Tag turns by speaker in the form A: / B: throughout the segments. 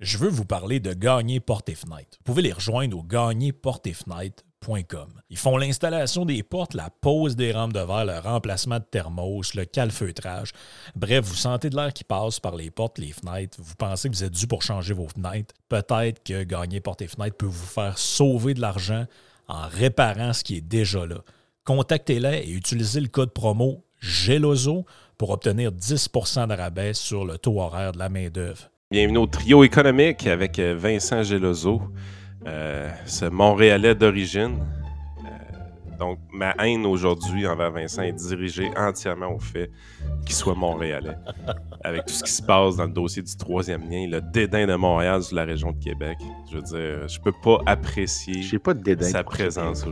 A: je veux vous parler de Gagner Porte et Fenêtre. Vous pouvez les rejoindre au gagnerportefenêtre.com. Ils font l'installation des portes, la pose des rampes de verre, le remplacement de thermos, le calfeutrage. Bref, vous sentez de l'air qui passe par les portes, les fenêtres. Vous pensez que vous êtes dû pour changer vos fenêtres. Peut-être que Gagner Porte et Fenêtre peut vous faire sauver de l'argent en réparant ce qui est déjà là. Contactez-les et utilisez le code promo GELOZO pour obtenir 10 de rabais sur le taux horaire de la main-d'œuvre.
B: Bienvenue au trio économique avec euh, Vincent Gelozo, euh, ce Montréalais d'origine. Euh, donc, ma haine aujourd'hui envers Vincent est dirigée entièrement au fait qu'il soit Montréalais. avec tout ce qui se passe dans le dossier du troisième lien, le dédain de Montréal sur la région de Québec. Je veux dire, je peux pas apprécier
C: J'ai pas de dédain.
B: sa présence.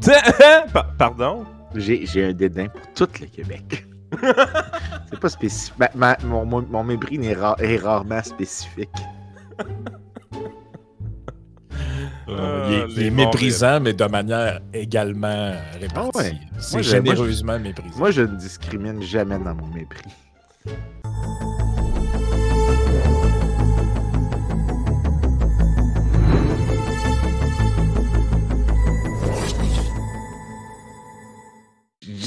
B: Pardon?
C: J'ai un dédain pour tout le Québec. C'est pas spécifique. Ma- ma- mon, mon- mon mépris n'est ra- est rarement spécifique.
A: Euh, il est, il est méprisant, mais de manière également répartie.
C: Ah ouais.
A: C'est
C: moi, je-
A: généreusement méprisant.
C: Moi, je ne discrimine jamais dans mon mépris.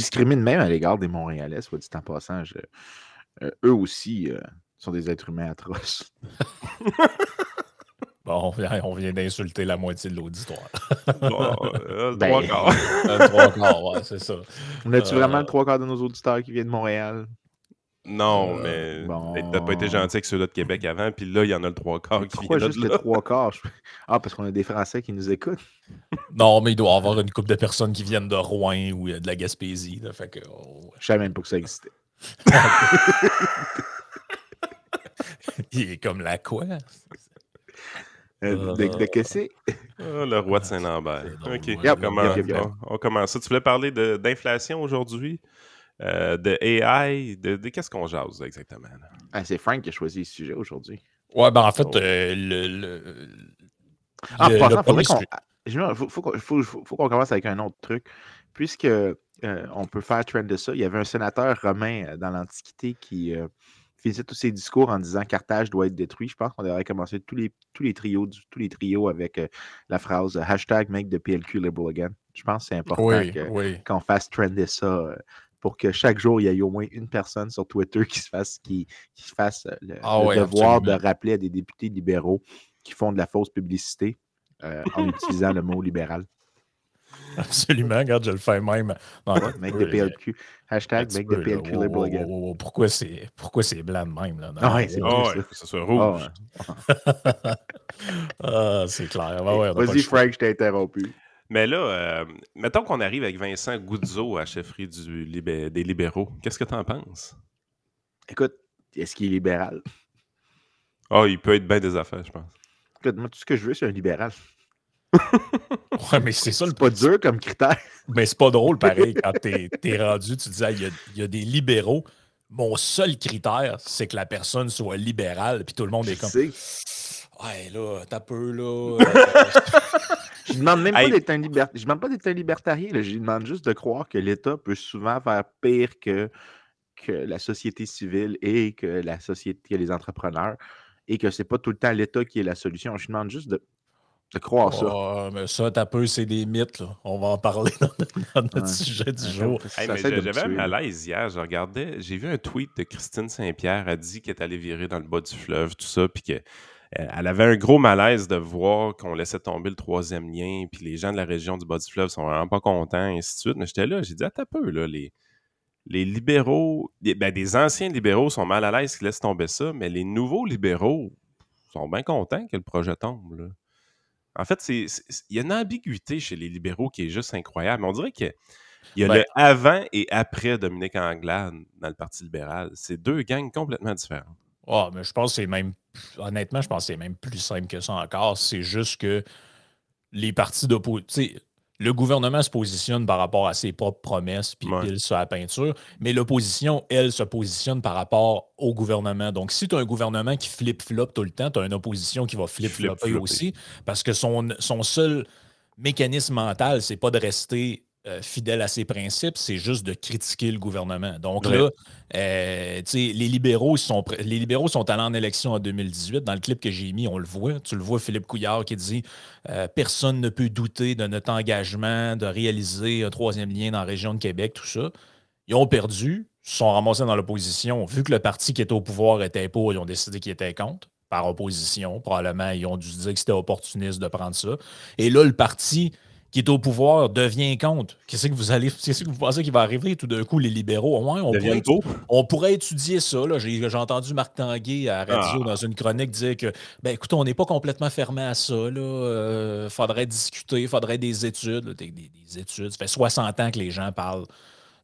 C: Discrimine même à l'égard des Montréalais, soit dit en passant. je- euh, eux aussi euh, sont des êtres humains atroces.
A: Bon, on vient, on vient d'insulter la moitié de l'auditoire.
B: Bon, euh, le
C: Ben.
B: trois quarts.
A: Trois quarts, ouais, c'est ça.
C: On a-tu
A: Euh,
C: vraiment le trois quarts de nos auditeurs qui viennent de Montréal?
B: Non,
A: Euh,
B: mais
C: bon.
B: t'as pas été gentil avec ceux-là de Québec avant, puis là, il y en a le trois quarts qui
C: Pourquoi
B: viennent
C: juste le trois quarts? Ah, parce qu'on a des Français qui nous écoutent.
A: Non, mais il doit y avoir une couple de personnes qui viennent de Rouen ou euh, de la Gaspésie. Là, fait que, oh,
C: Je savais même pas que ça existait.
A: il est comme la quoi?
C: Euh, de, de que c'est?
B: Ah, le roi de Saint-Lambert.
A: Drôle,
B: OK, on, commence,
C: Yep, yep, yep.
B: on- on commence ça. Tu voulais parler de- d'inflation aujourd'hui, euh, de AI, de, de- qu'est-ce qu'on jase exactement?
C: Ah, c'est Frank qui a choisi le sujet aujourd'hui.
A: Ouais, ben en fait,
B: Oh.
A: euh, le. le-
C: Ah,
A: le-
C: faudrait qu'on. ah, je- Faut, faut qu'on- faut- faut- faut qu'on commence avec un autre truc. Puisque euh, on peut faire trend de ça, il y avait un sénateur romain dans l'Antiquité qui euh, faisait tous ses discours en disant Carthage doit être détruit. Je pense qu'on devrait commencer tous les, tous les trios, du- tous les trios avec euh, la phrase hashtag make the PLQ liberal again. Je pense que c'est important
A: Oui,
C: que-
A: oui.
C: qu'on fasse trender ça euh, pour que chaque jour, il y ait au moins une personne sur Twitter qui se fasse, qui, qui se fasse euh, le,
A: Ah
C: le
A: ouais,
C: devoir
A: absolument.
C: de rappeler à des députés libéraux qui font de la fausse publicité euh, en utilisant le mot libéral.
A: Absolument, regarde, je le fais même. Non, peu,
C: the PLQ. Hashtag make
A: peu,
C: the
A: là.
C: PLQ
A: Wow,
C: liberal
A: wow,
C: again.
A: wow, wow. Pourquoi c'est pourquoi c'est blanc de même? Là? Non,
C: Ah ouais, c'est
B: Ah ouais, que ce soit rouge.
C: ouais.
A: Ah, c'est clair.
C: Vas-y. Frank, je t'ai interrompu.
B: Mais là, euh, mettons qu'on arrive avec Vincent Goudzo à chefferie du libé- des libéraux. Qu'est-ce que t'en penses?
C: Écoute, est-ce qu'il est libéral?
B: Ah, il peut être bien des affaires, je pense.
C: Écoute, moi, tout ce que je veux, c'est un libéral.
A: Ouais, mais c'est ça le
C: C'est pas dur comme critère.
A: Mais c'est pas drôle, pareil, quand t'es es rendu, tu disais, il y a, il y a des libéraux. Mon seul critère, c'est que la personne soit libérale, puis tout le monde est comme,
C: sais.
A: ouais, là, t'as peu, là. euh,
C: Je demande même pas d'être un libertarien. Je demande pas d'être un libertarien. là. Je lui demande juste de croire que l'État peut souvent faire pire que, que la société civile et que la société, que les entrepreneurs, et que c'est pas tout le temps l'État qui est la solution. Je lui demande juste de, de croire ça.
A: Ouais, mais ça, t'as peu, c'est des mythes, là. On va en parler dans, dans notre
C: Ouais.
A: sujet du
C: Ouais,
A: jour.
B: Hey, J'avais un malaise hier. Je regardais, j'ai vu un tweet de Christine Saint-Pierre. Elle dit qu'elle est allée virer dans le bas du fleuve, tout ça, puis que elle avait un gros malaise de voir qu'on laissait tomber le troisième lien, puis les gens de la région du bas du fleuve sont vraiment pas contents, et ainsi de suite. Mais j'étais là, j'ai dit, attends un peu, là, les, les libéraux, les- ben, des anciens libéraux sont mal à l'aise qu'ils laissent tomber ça, mais les nouveaux libéraux sont bien contents que le projet tombe, là. En fait, il y a une ambiguïté chez les libéraux qui est juste incroyable. On dirait que il y a
A: Ben-
B: le avant et après Dominique Anglade dans le Parti libéral. C'est deux gangs complètement différents.
A: Ah, mais je pense que c'est même, honnêtement, je pense que c'est même plus simple que ça encore. C'est juste que les partis d'opposition, le gouvernement se positionne par rapport à ses propres promesses puis
B: Ouais.
A: pile sur la peinture, mais l'opposition, elle, se positionne par rapport au gouvernement. Donc, si tu as un gouvernement qui flip-flop tout le temps, tu as une opposition qui va flip-flopper aussi, parce que son, son seul mécanisme mental, c'est pas de rester euh, fidèle à ses principes, c'est juste de critiquer le gouvernement. Donc là, euh, les, libéraux sont, les libéraux sont allés en élection en 2018. Dans le clip que j'ai mis, on le voit. Tu le vois, Philippe Couillard qui dit euh, Personne ne peut douter de notre engagement de réaliser un troisième lien dans la région de Québec, tout ça. Ils ont perdu, se sont ramassés dans l'opposition. Vu que le parti qui était au pouvoir était pour, ils ont décidé qu'ils étaient contre par opposition. Probablement, ils ont dû dire que c'était opportuniste de prendre ça. Et là, le parti qui est au pouvoir devient contre. Qu'est-ce que vous allez, qu'est-ce que vous pensez qu'il va arriver tout d'un coup, les libéraux? Ouais, on, pourrait, on, pourrait, étudier ça. J'ai, entendu Marc Tanguay à radio ah. dans une chronique dire que, ben écoute, on n'est pas complètement fermé à ça. Il euh, faudrait discuter, il faudrait des études. des, études. Ça fait 60 ans que les gens parlent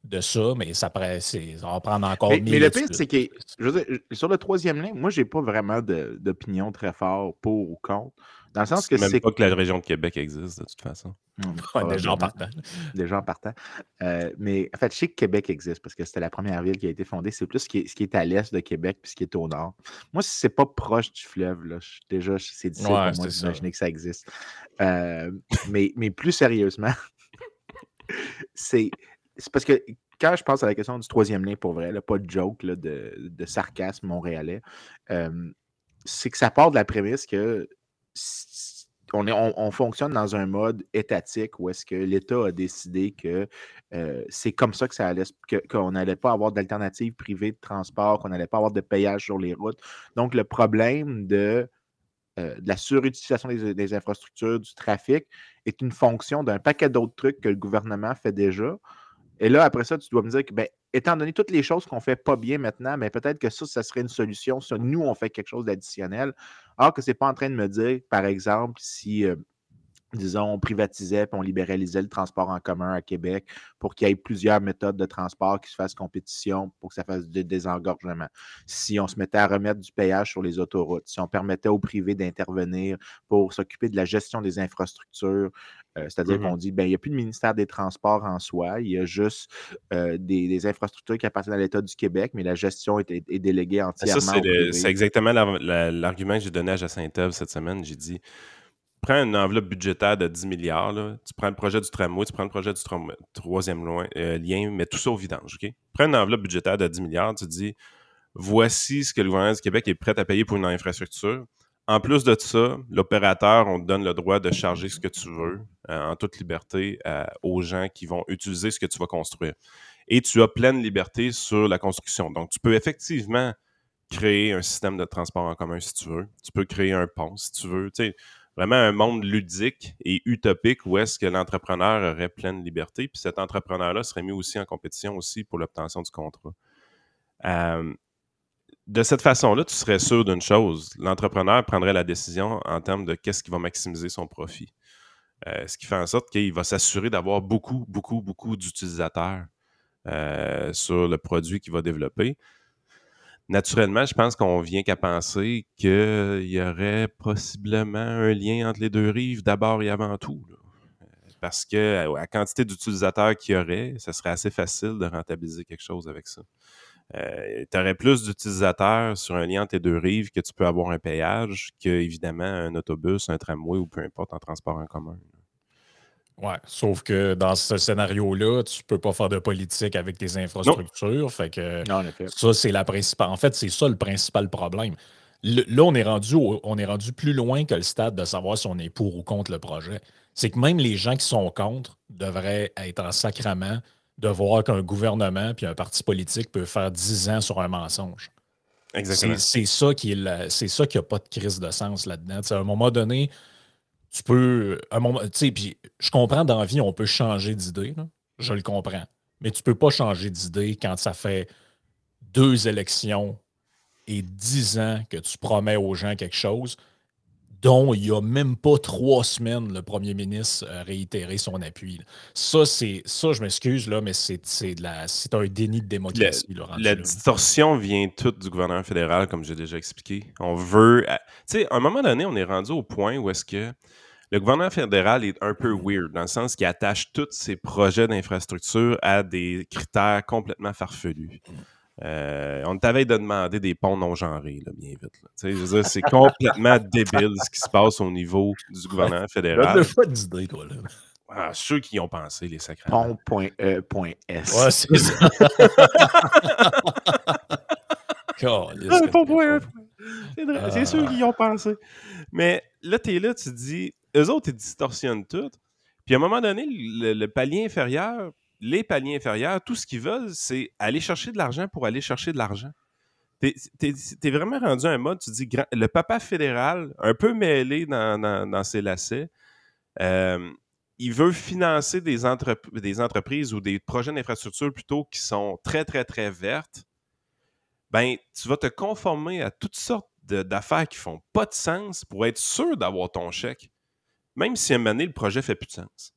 A: de ça, mais ça, va prendre encore
C: Mais, mais le pire, c'est que, je veux dire, sur le troisième lien, moi, j'ai pas vraiment d'opinion très fort pour ou contre. Dans le sens que
B: c'est. même pas que la région de Québec existe, de toute façon.
A: Mmh, des gens partant.
C: Des gens partant. Euh, mais en fait, je sais que Québec existe parce que c'était la première ville qui a été fondée. C'est plus ce qui est, à l'est de Québec puis ce qui est au nord. Moi, si c'est pas proche du fleuve, là, déjà, c'est difficile pour moi d'imaginer que ça existe. Euh, mais, mais plus sérieusement, c'est parce que quand je pense à la question du troisième lien pour vrai, là, pas de joke de, de, sarcasme montréalais, euh, c'est que ça part de la prémisse que on, fonctionne dans un mode étatique où est-ce que l'État a décidé que euh, c'est comme ça que ça allait, qu'on n'allait pas avoir d'alternatives privées de transport, qu'on n'allait pas avoir de payage sur les routes. Donc, le problème de, euh, la surutilisation des, infrastructures, du trafic, est une fonction d'un paquet d'autres trucs que le gouvernement fait déjà. Et là, après ça, tu dois me dire que, ben, étant donné toutes les choses qu'on ne fait pas bien maintenant, mais peut-être que ça, ça serait une solution si nous, on fait quelque chose d'additionnel. Alors que ce n'est pas en train de me dire, par exemple, si euh, disons, on privatisait et on libéralisait le transport en commun à Québec pour qu'il y ait plusieurs méthodes de transport qui se fassent compétition pour que ça fasse du désengorgement. Si on se mettait à remettre du payage sur les autoroutes, si on permettait aux privés d'intervenir pour s'occuper de la gestion des infrastructures, euh, c'est-à-dire mmh qu'on dit, ben, il n'y a plus de ministère des Transports en soi, il y a juste euh, des, infrastructures qui appartiennent à l'État du Québec, mais la gestion est, déléguée ben, entièrement. Ça,
B: c'est exactement l'argument que j'ai donné à Jacinthe cette semaine. J'ai dit, prends une enveloppe budgétaire de 10 milliards, tu prends le projet du tramway, tu prends le projet du troisième euh, lien, mets tout ça au vidange, OK? Prends une enveloppe budgétaire de 10 milliards, tu dis voici ce que le gouvernement du Québec est prêt à payer pour une infrastructure. En plus de ça, l'opérateur, on te donne le droit de charger ce que tu veux euh, en toute liberté euh, aux gens qui vont utiliser ce que tu vas construire. Et tu as pleine liberté sur la construction. Donc, tu peux effectivement créer un système de transport en commun si tu veux. Tu peux créer un pont si tu veux. Vraiment un monde ludique et utopique où est-ce que l'entrepreneur aurait pleine liberté, puis cet entrepreneur-là serait mis aussi en compétition aussi pour l'obtention du contrat. Euh, de cette façon-là, tu serais sûr d'une chose, l'entrepreneur prendrait la décision en termes de qu'est-ce qui va maximiser son profit. Euh, ce qui fait en sorte qu'il va s'assurer d'avoir beaucoup, beaucoup, beaucoup d'utilisateurs euh, sur le produit qu'il va développer naturellement, je pense qu'on vient qu'à penser qu'il y aurait possiblement un lien entre les deux rives d'abord et avant tout. Parce que la quantité d'utilisateurs qu'il y aurait, ce serait assez facile de rentabiliser quelque chose avec ça. Euh, tu aurais plus d'utilisateurs sur un lien entre les deux rives que tu peux avoir un payage qu'évidemment un autobus, un tramway ou peu importe en transport en commun.
A: Ouais, sauf que dans ce scénario-là, tu peux pas faire de politique avec tes infrastructures. Fait que ça, c'est la principale. En fait, c'est ça le principal problème. là, on est, rendu on est rendu plus loin que le stade de savoir si on est pour ou contre le projet. C'est que même les gens qui sont contre devraient être en sacrament de voir qu'un gouvernement puis un parti politique peut faire 10 ans sur un mensonge.
B: Exactement.
A: C'est ça qui est c'est ça qui n'a pas de crise de sens là-dedans. À un moment donné, tu peux, un moment, tu sais, puis je comprends dans la vie, on peut changer d'idée, je le comprends. Mais tu peux pas changer d'idée quand ça fait deux élections et dix ans que tu promets aux gens quelque chose, dont il n'y a même pas trois semaines, le premier ministre a réitéré son appui. Ça, c'est ça, je m'excuse, là, mais c'est c'est un déni de démocratie.
B: la distorsion vient toute du gouvernement fédéral, comme j'ai déjà expliqué. On veut. Tu sais, à un moment donné, on est rendu au point où est-ce que le gouvernement fédéral est un peu weird, dans le sens qu'il attache tous ses projets d'infrastructure à des critères complètement farfelus. Euh, on t'avait de demander des ponts non genrés, là, bien vite. C'est complètement débile ce qui se passe au niveau du gouvernement fédéral.
A: pas d'idée, toi, là.
B: Ah, ceux qui y ont pensé, les sacrés.
C: Pont.e.s.
A: Ouais, c'est ça.
B: Pont.e. C'est
A: Ah.
B: c'est ceux qui y ont pensé. Mais là, tu es là, tu te dis, eux autres, ils distorsionnent tout. Puis à un moment donné, le, palier inférieur, les paliers inférieurs, tout ce qu'ils veulent, c'est aller chercher de l'argent pour aller chercher de l'argent. T'es es, vraiment rendu à un mode, tu dis, le papa fédéral, un peu mêlé dans, dans- ses lacets, euh, il veut financer des, des entreprises ou des projets d'infrastructure plutôt qui sont très, très, très vertes. Ben, tu vas te conformer à toutes sortes d'affaires qui font pas de sens pour être sûr d'avoir ton chèque. Même si à un moment donné, le projet fait plus de sens.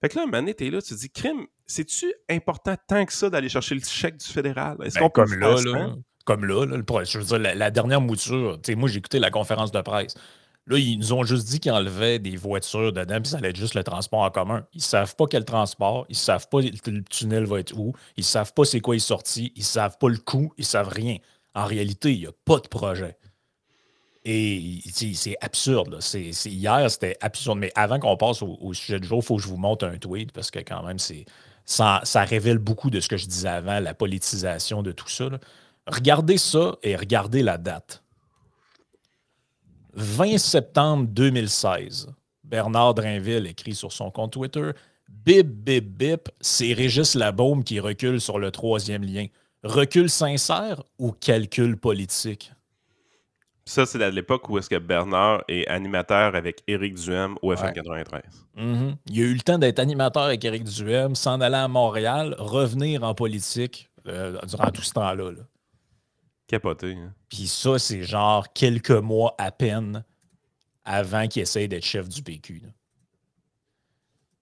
B: Fait que là, un moment donné, t'es là, tu te dis, crime, c'est-tu important tant que ça d'aller chercher le chèque du fédéral? Est-ce
A: Ben,
B: qu'on
A: comme là, comme là, là, le pro- je veux dire, la, la dernière mouture, tu sais, moi j'ai écouté la conférence de presse. Là, ils nous ont juste dit qu'ils enlevaient des voitures dedans, puis ça allait être juste le transport en commun. Ils savent pas quel transport, ils savent pas le, le tunnel va être où, ils savent pas c'est quoi est sorti, ils savent pas le coût, ils savent rien. En réalité, il n'y a pas de projet. Et c'est absurde. hier, c'était absurde. Mais avant qu'on passe au, sujet du jour, il faut que je vous montre un tweet parce que quand même, ça, révèle beaucoup de ce que je disais avant, la politisation de tout ça. Regardez ça et regardez la date. 20 septembre 2016. Bernard Drinville écrit sur son compte Twitter Bip, bip, bip, c'est Régis Labaume qui recule sur le troisième lien. Recul sincère ou calcul politique?
B: Ça, c'est à l'époque où est-ce que Bernard est animateur avec Éric Duhem au FM
A: Ouais.
B: 93.
A: Mhm. Il a eu le temps d'être animateur avec Éric Duhem, s'en aller à Montréal, revenir en politique euh, durant tout ce temps-là. là.
B: Capoté. hein.
A: Puis ça, c'est genre quelques mois à peine avant qu'il essaye d'être chef du PQ. là.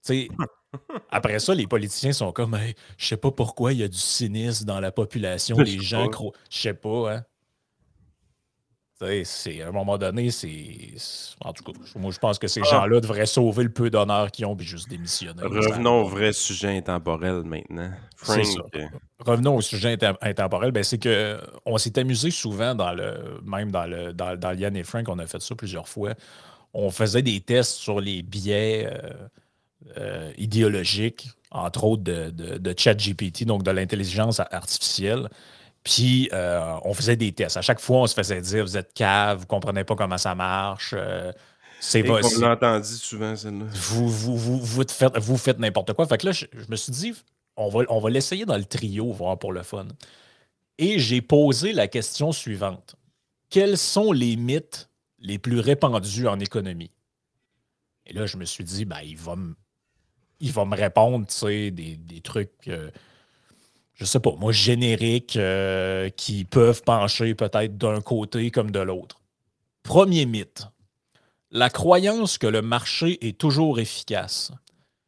A: Tu sais, après ça, les politiciens sont comme Hey, je sais pas pourquoi il y a du cynisme dans la population, les gens
B: pas.
A: cro... Je sais pas, hein. C'est à un moment donné, c'est. En tout cas, moi je pense que ces
B: Ah.
A: gens-là devraient sauver le peu d'honneur qu'ils ont puis juste démissionner.
B: Revenons au vrai sujet intemporel maintenant. Frank,
A: ça.
B: euh,
A: Revenons au sujet intemporel. Ben, c'est que euh, on s'est amusé souvent dans le. Même dans le dans, dans Liane et Frank, on a fait ça plusieurs fois. On faisait des tests sur les biais euh, euh, idéologiques, entre autres de, de, de ChatGPT, donc de l'intelligence artificielle. Puis euh, on faisait des tests. À chaque fois, on se faisait dire Vous êtes cave, vous comprenez pas comment ça marche. euh, c'est
B: qu'on
A: c'est-
B: l'a entendu souvent, celle-là.
A: vous, vous, vous, vous te faites, vous faites n'importe quoi. Fait que là, je, je me suis dit, on va, on va l'essayer dans le trio, voir pour le fun. Et j'ai posé la question suivante. Quels sont les mythes les plus répandus en économie? Et là, je me suis dit, ben, il va me, il va me répondre, tu sais, des, des trucs, euh, je sais pas, moi, génériques, euh, qui peuvent pencher peut-être d'un côté comme de l'autre. Premier mythe. La croyance que le marché est toujours efficace.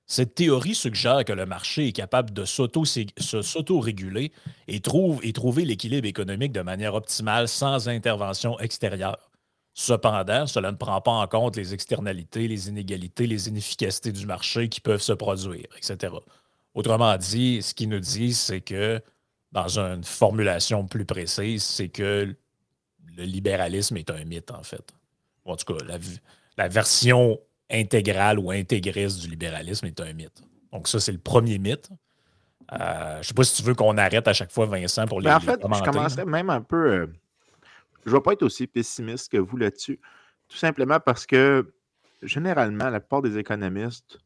A: Cette théorie suggère que le marché est capable de s'auto-réguler et trouver l'équilibre économique de manière optimale sans intervention extérieure. Cependant, cela ne prend pas en compte les externalités, les inégalités, les inefficacités du marché qui peuvent se produire, etc. Autrement dit, ce qu'il nous dit, c'est que, dans une formulation plus précise, c'est que le libéralisme est un mythe, en fait. En tout cas, la, version intégrale ou intégriste du libéralisme est un mythe. Donc, ça, c'est le premier mythe. Euh, je ne sais pas si tu veux qu'on arrête à chaque fois, Vincent, pour les,
C: Mais en fait, je
A: commenter,
C: commencerais même un peu. euh, je ne vais pas être aussi pessimiste que vous là-dessus. Tout simplement parce que généralement, la plupart des économistes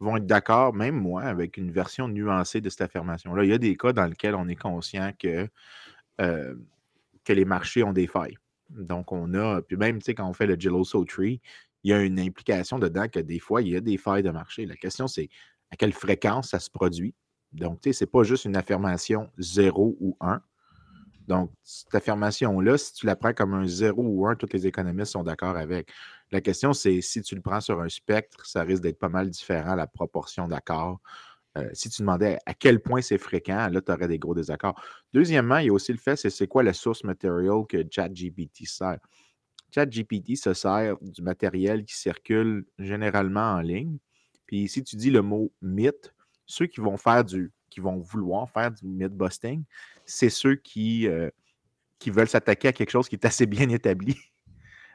C: vont être d'accord, même moi, avec une version nuancée de cette affirmation-là. Il y a des cas dans lesquels on est conscient que, euh, les marchés ont des failles. Donc, on a, puis même, tu sais, quand on fait le Geloso Tree, il y a une implication dedans que des fois, il y a des failles de marché. La question, c'est à quelle fréquence ça se produit. Donc, tu sais, ce n'est pas juste une affirmation 0 ou 1. Donc, cette affirmation-là, si tu la prends comme un 0 ou 1, tous les économistes sont d'accord avec. La question, c'est si tu le prends sur un spectre, ça risque d'être pas mal différent, la proportion d'accords. Euh, si tu demandais à quel point c'est fréquent, là, tu aurais des gros désaccords. Deuxièmement, il y a aussi le fait, c'est quoi la source matérielle que ChatGPT sert? ChatGPT se sert du matériel qui circule généralement en ligne. Puis si tu dis le mot mythe, ceux qui vont faire du, qui vont vouloir faire du myth busting, c'est ceux euh, qui veulent s'attaquer à quelque chose qui est assez bien établi.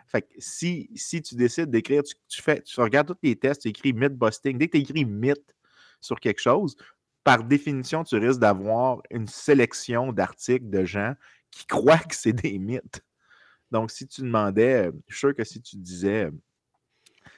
C: Fait que si, si tu décides d'écrire, tu, fais, tu regardes tous les tests, tu écris myth busting. Dès que tu écris mythe sur quelque chose, par définition, tu risques d'avoir une sélection d'articles de gens qui croient que c'est des mythes. Donc, si tu demandais, euh, je suis sûr que si tu disais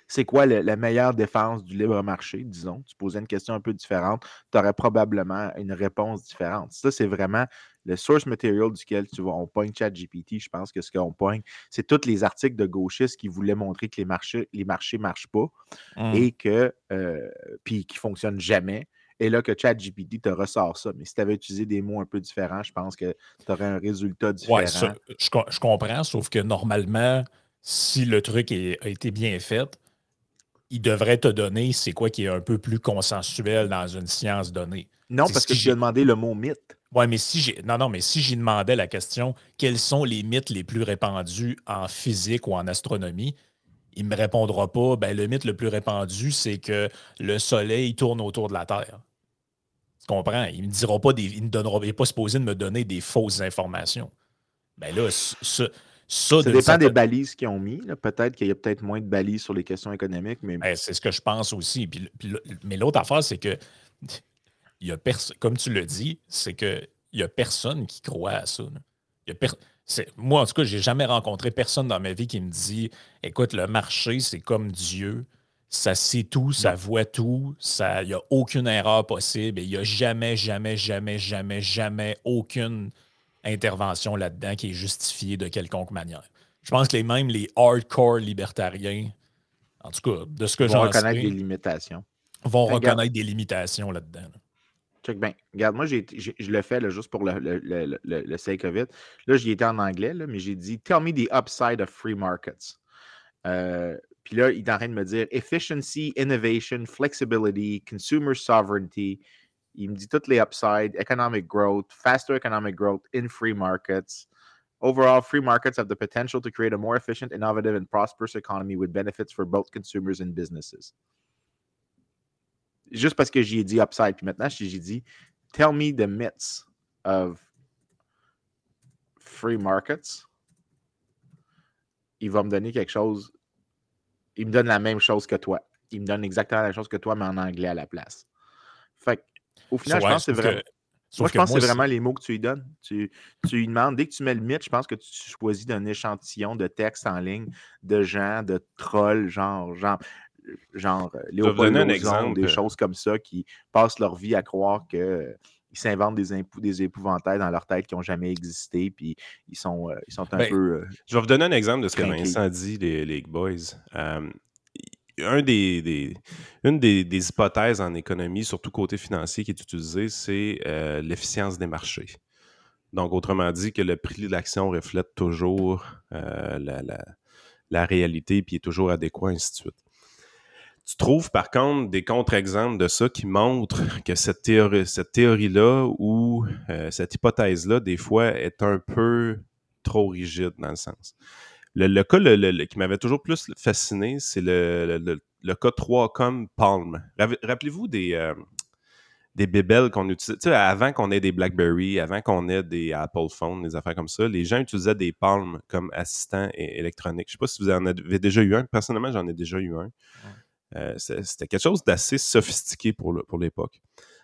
C: c'est quoi la meilleure défense du libre marché, disons, tu posais une question un peu différente, tu aurais probablement une réponse différente. Ça, c'est vraiment le source material duquel tu vas, on pointe ChatGPT. Je pense que ce qu'on pointe, c'est tous les articles de gauchistes qui voulaient montrer que les marchés les marchés marchent pas mmh. et que, euh, puis qui fonctionnent jamais. Et là, que ChatGPT te ressort ça. Mais si tu avais utilisé des mots un peu différents, je pense que tu aurais un résultat différent. Oui,
A: je, je, comprends, sauf que normalement, si le truc a été bien fait, il devrait te donner c'est quoi qui est un peu plus consensuel dans une science donnée.
C: Non, parce que j'ai demandé le mot mythe.
A: Oui, mais si j'ai. Non, non, mais si j'y demandais la question quels sont les mythes les plus répandus en physique ou en astronomie, il ne me répondra pas ben, le mythe le plus répandu, c'est que le Soleil tourne autour de la Terre. Tu comprends? Il ne me dira pas des. Il ne donnera il pas supposé de me donner des fausses informations. Ben là, ce,
C: ça, dépend des balises qu'ils ont mis. Peut-être qu'il y a peut-être moins de balises sur les questions économiques. mais
A: ben, C'est ce que je pense aussi. mais l'autre affaire, c'est que y a comme tu le dis, c'est qu'il n'y a personne qui croit à ça. Moi, en tout cas, je n'ai jamais rencontré personne dans ma vie qui me dit Écoute, le marché, c'est comme Dieu. Ça sait tout, ça voit tout, il n'y a aucune erreur possible et il n'y a jamais, jamais, jamais, jamais, jamais aucune intervention là-dedans qui est justifiée de quelconque manière. Je pense que les, même les hardcore libertariens, en tout cas, de ce que j'en
C: sais... Vont reconnaître des limitations.
A: Vont reconnaître des limitations là-dedans.
C: Check bien. Regarde, moi, je le fais juste pour le, le, le, sake of it. Là, j'y étais en anglais, mais j'ai dit Tell me the upside of free markets. Euh, puis là, il est en train de me dire Efficiency, innovation, flexibility, consumer sovereignty, il me dit toutes les upsides, economic growth, faster economic growth in free markets. Overall, free markets have the potential to create a more efficient, innovative, and prosperous economy with benefits for both consumers and businesses. Juste parce que j'ai dit upside, puis maintenant j'ai dit tell me the myths of free markets. Il va me donner quelque chose. Il me donne la même chose que toi. Il me donne exactement la même chose que toi, mais en anglais à la place. Fait que au final, je pense que c'est. Moi, je pense que c'est vraiment les mots que tu lui donnes. Tu, tu lui demandes, dès que tu mets le mythe, je pense que tu choisis d'un échantillon de texte en ligne de gens, de trolls, genre, genre, genre euh, Léopold un exemple. des choses comme ça qui passent leur vie à croire que ils s'inventent des, des épouvantails dans leur tête qui n'ont jamais existé, puis ils sont, euh, ils sont un
B: ben,
C: peu. Euh,
B: je vais vous donner un exemple de ce que Vincent dit, les, les boys un des, une des, hypothèses en économie, surtout côté financier, qui est utilisée, c'est euh, l'efficience des marchés. Donc, autrement dit, que le prix de l'action reflète toujours euh, la, réalité, puis est toujours adéquat, ainsi de suite. Tu trouves par contre des contre-exemples de ça qui montrent que cette théorie, cette théorie-là ou euh, cette hypothèse-là, des fois, est un peu trop rigide dans le sens. Le, cas qui m'avait toujours plus fasciné, c'est le, cas 3 comme Palm. Rappelez-vous des, euh, des bébelles qu'on utilisait. Tu sais, avant qu'on ait des BlackBerry, avant qu'on ait des Apple Phones, des affaires comme ça, les gens utilisaient des Palm comme assistants électroniques. Je ne sais pas si vous en avez déjà eu un. Personnellement, j'en ai déjà eu un. Euh, c'était quelque chose d'assez sophistiqué pour l'époque.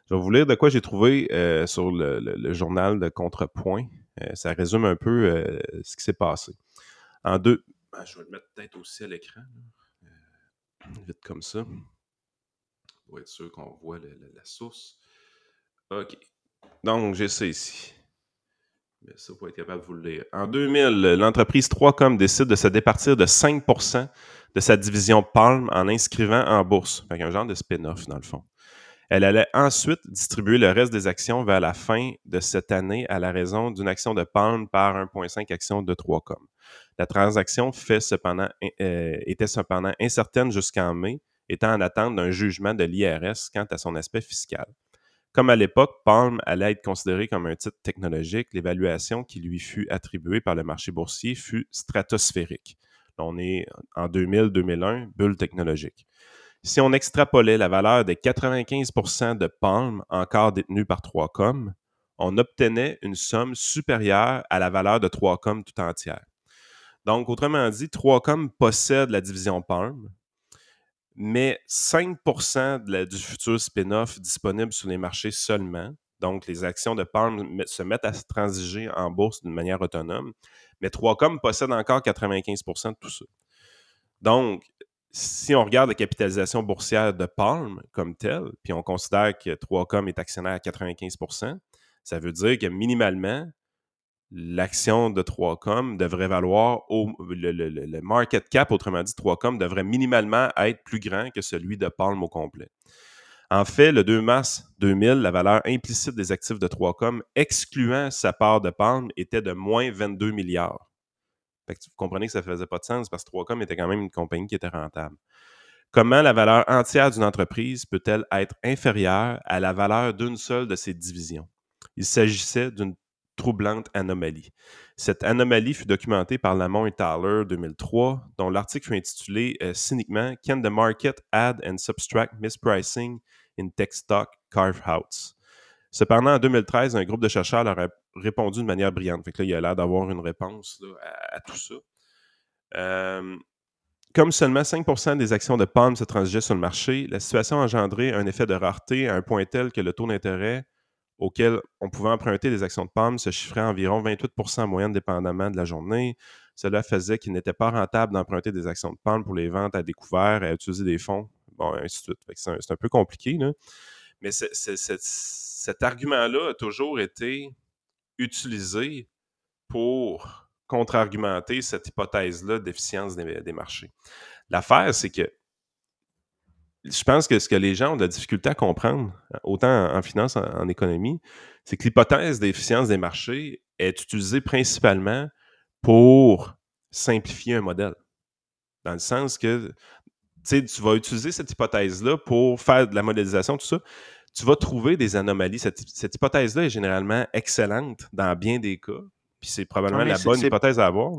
B: Je vais vous lire de quoi j'ai trouvé euh, sur le, journal de Contrepoint. ça résume un peu ce qui s'est passé. En deux. Ben, je vais le mettre peut-être aussi à l'écran. Euh, vite comme ça. Pour être sûr qu'on voit la, source. OK. Donc, j'ai ça ici. Mais ça, pour être capable de vous le lire. En 2000, l'entreprise 3Com décide de se départir de 5 de sa division Palm en inscrivant en bourse. Fait un genre de spin-off, dans le fond. Elle allait ensuite distribuer le reste des actions vers la fin de cette année à la raison d'une action de Palm par 1,5 actions de 3Com. La transaction euh, était cependant incertaine jusqu'en mai, étant en attente d'un jugement de l'IRS quant à son aspect fiscal. Comme à l'époque, Palm allait être considéré comme un titre technologique, l'évaluation qui lui fut attribuée par le marché boursier fut stratosphérique. On est en 2000-2001, bulle technologique. Si on extrapolait la valeur des 95% de Palm encore détenus par 3Com, on obtenait une somme supérieure à la valeur de 3Com tout entière. Donc, autrement dit, 3Com possède la division Palm, mais 5% du futur spin-off disponible sur les marchés seulement. Donc, les actions de Palm se mettent à se transiger en bourse d'une manière autonome. Mais 3Com possède encore 95% de tout ça. Donc, si on regarde la capitalisation boursière de Palm comme telle, puis on considère que 3Com est actionnaire à 95% ça veut dire que minimalement, l'action de 3Com devrait valoir, le, market cap, autrement dit, 3Com devrait minimalement être plus grand que celui de Palm au complet. En fait, le 2 mars 2000, la valeur implicite des actifs de 3Com, excluant sa part de Palm, était de moins 22 milliards. vous comprenez que ça ne faisait pas de sens parce que 3Com était quand même une compagnie qui était rentable. Comment la valeur entière d'une entreprise peut-elle être inférieure à la valeur d'une seule de ses divisions? Il s'agissait d'une troublante anomalie. Cette anomalie fut documentée par Lamont et Tyler 2003, dont l'article fut intitulé euh, cyniquement Can the market add and subtract mispricing in tech stock carve-outs? Cependant, en 2013, un groupe de chercheurs leur a répondu de manière brillante. Fait que là, il a l'air d'avoir une réponse à, tout ça. Euh, comme seulement 5% des actions de Palm se transigeaient sur le marché, la situation a engendré un effet de rareté à un point tel que le taux d'intérêt auquel on pouvait emprunter des actions de Palm se chiffrait à environ 28% en moyenne dépendamment de la journée. Cela faisait qu'il n'était pas rentable d'emprunter des actions de Palm pour les ventes à découvert et à utiliser des fonds, C'est un, peu compliqué, là. Mais cet argument-là a toujours été utilisé pour contre-argumenter cette hypothèse-là d'efficience des marchés. L'affaire, c'est que je pense que ce que les gens ont de la difficulté à comprendre, autant en finance, en, en économie, c'est que l'hypothèse d'efficience des marchés est utilisée principalement pour simplifier un modèle. Dans le sens que tu vas utiliser cette hypothèse-là pour faire de la modélisation, tout ça. Tu vas trouver des anomalies. Cette, hypothèse-là est généralement excellente dans bien des cas. Puis c'est probablement la bonne hypothèse à avoir.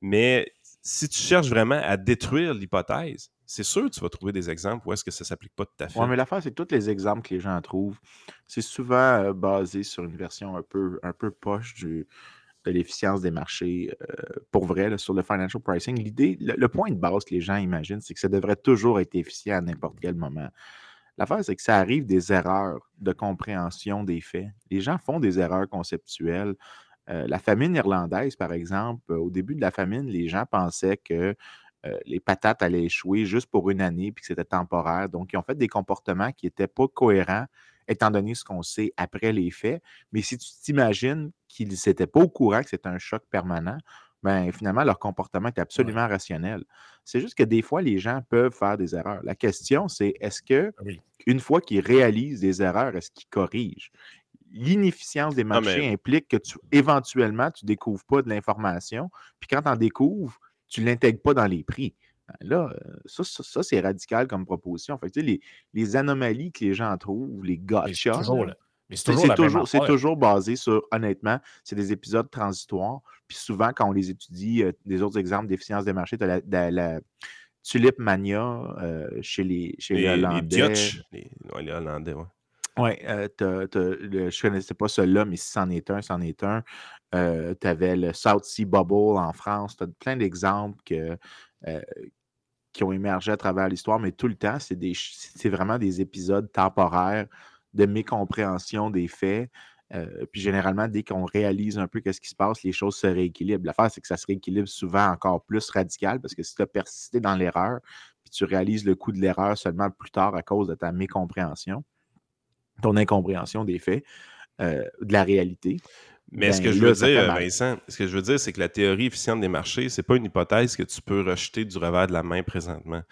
B: Mais si tu cherches vraiment à détruire l'hypothèse, c'est sûr que tu vas trouver des exemples où est-ce que ça ne s'applique pas tout à fait.
C: Oui, mais l'affaire, c'est que tous les exemples que les gens trouvent, c'est souvent euh, basé sur une version un peu, un peu poche l'efficience des marchés. Euh, pour vrai, sur le financial pricing, l'idée, le, point de base que les gens imaginent, c'est que ça devrait toujours être efficient à n'importe quel moment. L'affaire, c'est que ça arrive des erreurs de compréhension des faits. Les gens font des erreurs conceptuelles. Euh, la famine irlandaise, par exemple, au début de la famine, les gens pensaient que euh, les patates allaient échouer juste pour une année puis que c'était temporaire. Donc, ils ont fait des comportements qui n'étaient pas cohérents étant donné ce qu'on sait après les faits. Mais si tu t'imagines qu'ils n'étaient pas au courant que c'était un choc permanent, ben, finalement, leur comportement est absolument rationnel. C'est juste que des fois, les gens peuvent faire des erreurs. La question, c'est est-ce que, ah une fois qu'ils réalisent des erreurs, est-ce qu'ils corrigent? L'inefficience des marchés implique que tu, éventuellement, tu ne découvres pas de l'information. Puis quand tu en découvres, tu ne l'intègres pas dans les prix. Ben là, euh, ça, ça, c'est radical comme proposition. Fait les, les, anomalies que les gens trouvent, les gotcha, c'est toujours, c'est toujours, basé sur, honnêtement, c'est des épisodes transitoires. Puis souvent, quand on les étudie, euh, des autres exemples d'efficience des marchés, tu as la, Tulip Mania euh, chez les, chez les, Hollandais.
B: Les, les Hollandais, oui.
C: Oui, je ne connaissais pas celui-là, mais si c'en est un, c'en est un. Tu avais le South Sea Bubble en France. Tu as plein d'exemples euh, qui ont émergé à travers l'histoire, mais tout le temps, c'est vraiment des épisodes temporaires de mécompréhension des faits. Euh, puis généralement, dès qu'on réalise un peu ce qui se passe, les choses se rééquilibrent. L'affaire, c'est que ça se rééquilibre souvent encore plus radical parce que si tu as persisté dans l'erreur, puis tu réalises le coût de l'erreur seulement plus tard à cause de ta mécompréhension, ton incompréhension des faits, de la réalité,
B: mais ce que ben, je veux dire, Vincent, ce que je veux dire, c'est que la théorie efficiente des marchés, c'est pas une hypothèse que tu peux rejeter du revers de la main présentement.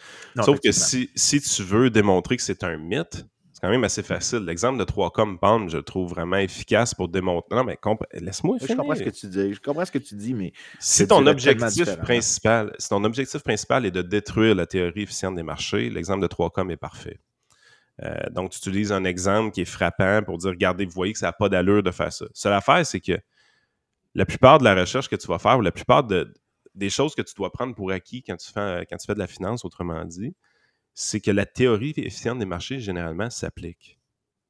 B: Sauf que si, si, tu veux démontrer que c'est un mythe, c'est quand même assez facile. L'exemple de 3Com Pound, je le trouve vraiment efficace pour démontrer. Non, mais laisse-moi
C: Je comprends ce que tu dis. Je comprends ce que tu dis, mais.
B: Si ton objectif principal, si ton objectif principal est de détruire la théorie efficiente des marchés, l'exemple de 3Com est parfait. Euh, donc, tu utilises un exemple qui est frappant pour dire, regardez, vous voyez que ça n'a pas d'allure de faire ça. Seule affaire, c'est que la plupart de la recherche que tu vas faire ou la plupart des choses que tu dois prendre pour acquis quand tu fais, quand tu fais de la finance, autrement dit, c'est que la théorie efficiente des marchés, généralement, s'applique.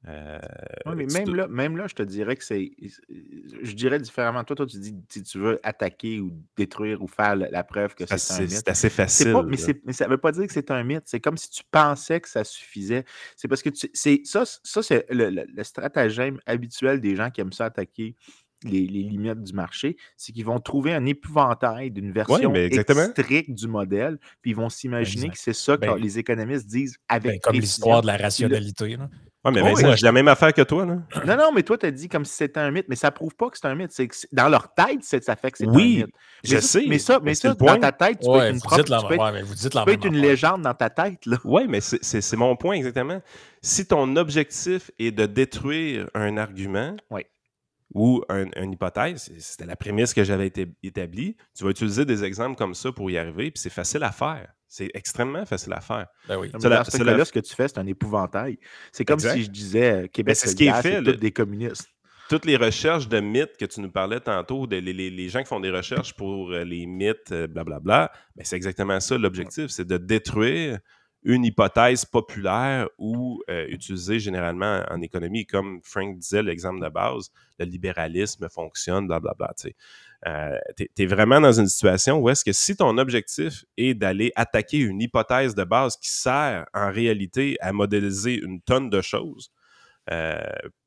B: Euh,
C: Oui, mais même là, même là, je te dirais que c'est. Je dirais différemment. Toi, toi, tu dis si tu veux attaquer ou détruire ou faire la, la preuve que
B: c'est
C: un mythe.
B: c'est assez facile.
C: pas, mais, ça veut pas dire que c'est un mythe. C'est comme si tu pensais que ça suffisait. C'est parce que tu- ça, ça c'est le, le- le stratagème habituel des gens qui aiment ça attaquer les, les limites du marché. C'est qu'ils vont trouver un épouvantail d'une version stricte du modèle, puis ils vont s'imaginer que c'est ça que
A: Ben,
C: les économistes disent avec
A: Ben, comme l'histoire de la rationalité. là.
B: Ouais, mais
C: Oh,
B: Vincent,
C: oui.
B: j'ai la même affaire que toi. Là.
C: non, non, mais toi, tu as dit comme si c'était un mythe, mais ça prouve pas que c'est un mythe. C'est que c'est- dans leur tête, c'est- ça fait que c'est
B: Oui,
C: un mythe.
B: Je
C: mais ça,
B: sais.
C: Mais ça, mais ça dans
B: point.
C: ta tête, tu peux être une
A: vous
C: propre-
A: dites la,
C: tu peux être-
A: ouais, mais vous dites la
C: tu peux
A: même
C: être une
A: affaire.
C: légende dans ta tête. Là.
B: Oui, mais c'est- c'est c'est mon point exactement. Si ton objectif est de détruire un argument
C: Oui.
B: ou un- une hypothèse, c'est- c'était la prémisse que j'avais été- établie, tu vas utiliser des exemples comme ça pour y arriver, puis c'est facile à faire. C'est extrêmement facile à faire.
A: Ben oui.
C: Ce cas-là, ce que tu fais, c'est un épouvantail. C'est comme
B: Exact.
C: si je disais euh, Québec
B: c'est ce qui est fait, là.
C: tous des communistes.
B: Toutes les recherches de mythes que tu nous parlais tantôt, de- les, les- les gens qui font des recherches pour euh, les mythes, euh, blablabla, ben c'est exactement ça l'objectif, c'est de détruire une hypothèse populaire ou euh, utilisée généralement en économie, comme Frank disait, l'exemple de base, le libéralisme fonctionne, blablabla. tu sais. Euh, t'es, t'es vraiment dans une situation où est-ce que si ton objectif est d'aller attaquer une hypothèse de base qui sert en réalité à modéliser une tonne de choses, euh,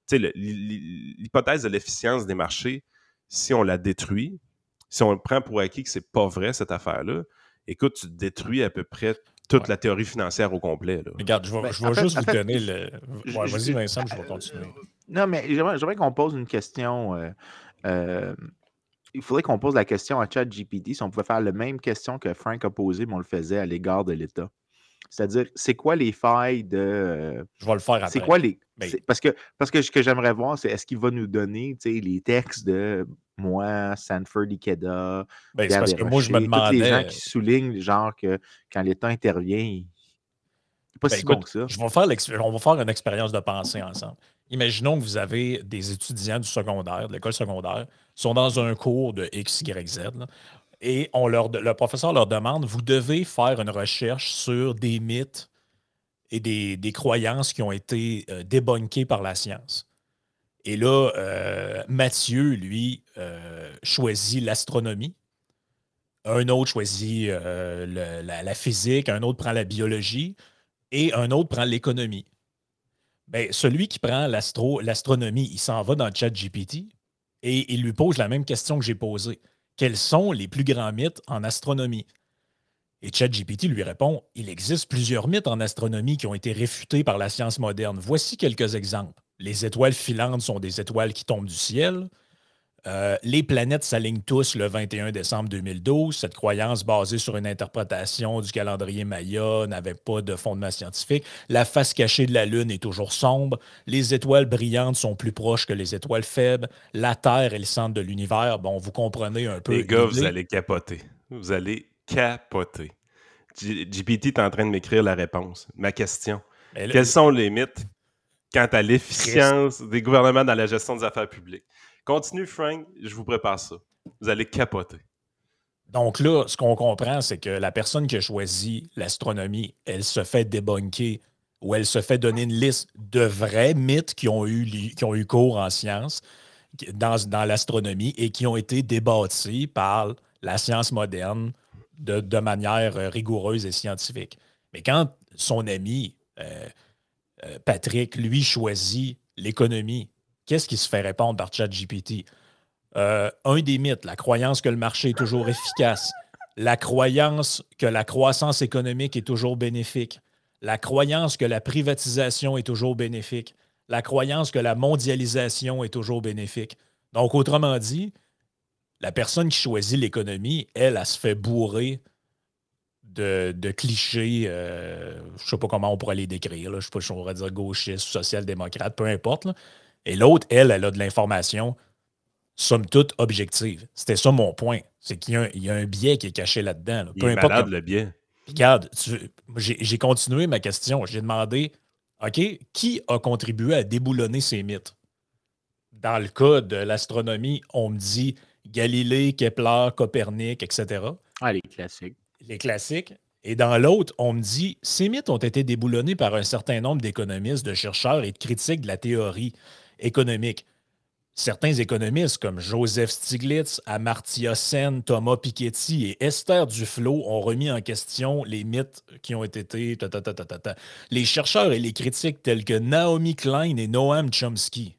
B: tu l'hypothèse de l'efficience des marchés, si on la détruit, si on le prend pour acquis que c'est pas vrai cette affaire-là, écoute, tu détruis à peu près toute
A: Ouais.
B: la théorie financière au complet. là.
A: Regarde, je vais,
C: Ben,
A: je
C: en
A: vais
C: fait-
A: juste
C: en
A: vous
C: fait,
A: donner le.
C: je-
A: Ouais,
C: je-
A: vas-y, Vincent, je vais continuer.
C: Non, mais j'aimerais, j'aimerais qu'on pose une question. euh, euh, il faudrait qu'on pose la question à ChatGPT si on pouvait faire la même question que Frank a posée, mais on le faisait à l'égard de l'État. C'est-à-dire, c'est quoi les failles de. euh,
A: Je vais le faire après.
C: c'est quoi les.
A: Ben-
C: parce, que, parce que ce que j'aimerais voir, c'est est-ce qu'il va nous donner les textes de moi, Sanford Ikeda,
A: Ben, c'est parce que moi, je me
C: tous les gens
A: demandais.
C: qui soulignent genre que quand l'État intervient, il pas
A: Ben,
C: si
A: écoute,
C: bon que ça.
A: Je vais faire on va faire une expérience de pensée ensemble. Imaginons que vous avez des étudiants du secondaire, de l'école secondaire, sont dans un cours de X, Y, Z, et on leur, le professeur leur demande vous devez faire une recherche sur des mythes et des, des croyances qui ont été euh, débunkées par la science. Et là, euh, Mathieu, lui, euh, choisit l'astronomie. Un autre choisit la physique, un autre prend la biologie et un autre prend l'économie. Ben, celui qui prend l'astro- l'astronomie, il s'en va dans le chat GPT et il lui pose la même question que j'ai posée. Quels sont les plus grands mythes en astronomie? Et ChatGPT lui répond Il existe plusieurs mythes en astronomie qui ont été réfutés par la science moderne. Voici quelques exemples. Les étoiles filantes sont des étoiles qui tombent du ciel. Euh, les planètes s'alignent tous le 21 décembre 2012. Cette croyance basée sur une interprétation du calendrier Maya n'avait pas de fondement scientifique. La face cachée de la Lune est toujours sombre. Les étoiles brillantes sont plus proches que les étoiles faibles. La Terre est le centre de l'univers. Bon, vous comprenez un peu.
B: Les gars, vous allez capoter. Vous allez capoter. GPT est en train de m'écrire la réponse. Ma question.
A: Là-
B: Quels sont les mythes quant à l'efficience des gouvernements dans la gestion des affaires publiques? Continue, Frank, je vous prépare ça. Vous allez capoter.
A: Donc là, ce qu'on comprend, c'est que la personne qui a choisi l'astronomie, elle se fait débunker ou elle se fait donner une liste de vrais mythes qui ont eu, cours en sciences dans, l'astronomie et qui ont été débattus par la science moderne de, manière rigoureuse et scientifique. Mais quand son ami euh, euh, Patrick, lui, choisit l'économie, qu'est-ce qui se fait répondre par ChatGPT? Euh, un des mythes, la croyance que le marché est toujours efficace, la croyance que la croissance économique est toujours bénéfique, la croyance que la privatisation est toujours bénéfique, la croyance que la mondialisation est toujours bénéfique. Donc, autrement dit, la personne qui choisit l'économie, elle, elle se fait bourrer de, clichés, euh, je ne sais pas comment on pourrait les décrire, je ne sais pas si on pourrait dire gauchiste, social-démocrate, peu importe. Et l'autre, elle, elle a de l'information, somme toute, objective. C'était ça mon point. C'est qu'il y, a un- il y a un biais qui est caché là-dedans. là. Peu
B: est
A: importe.
B: malade, le biais.
A: Regarde, j'ai continué ma question. J'ai demandé, OK, qui a contribué à déboulonner ces mythes? Dans le cas de l'astronomie, on me dit Galilée, Kepler, Copernic, etc.
C: Ah, les classiques.
A: Les classiques. Et dans l'autre, on me dit ces mythes ont été déboulonnés par un certain nombre d'économistes, de chercheurs et de critiques de la théorie économique. Certains économistes comme Joseph Stiglitz, Amartya Sen, Thomas Piketty et Esther Duflo ont remis en question les mythes qui ont été. les chercheurs et les critiques tels que Naomi Klein et Noam Chomsky.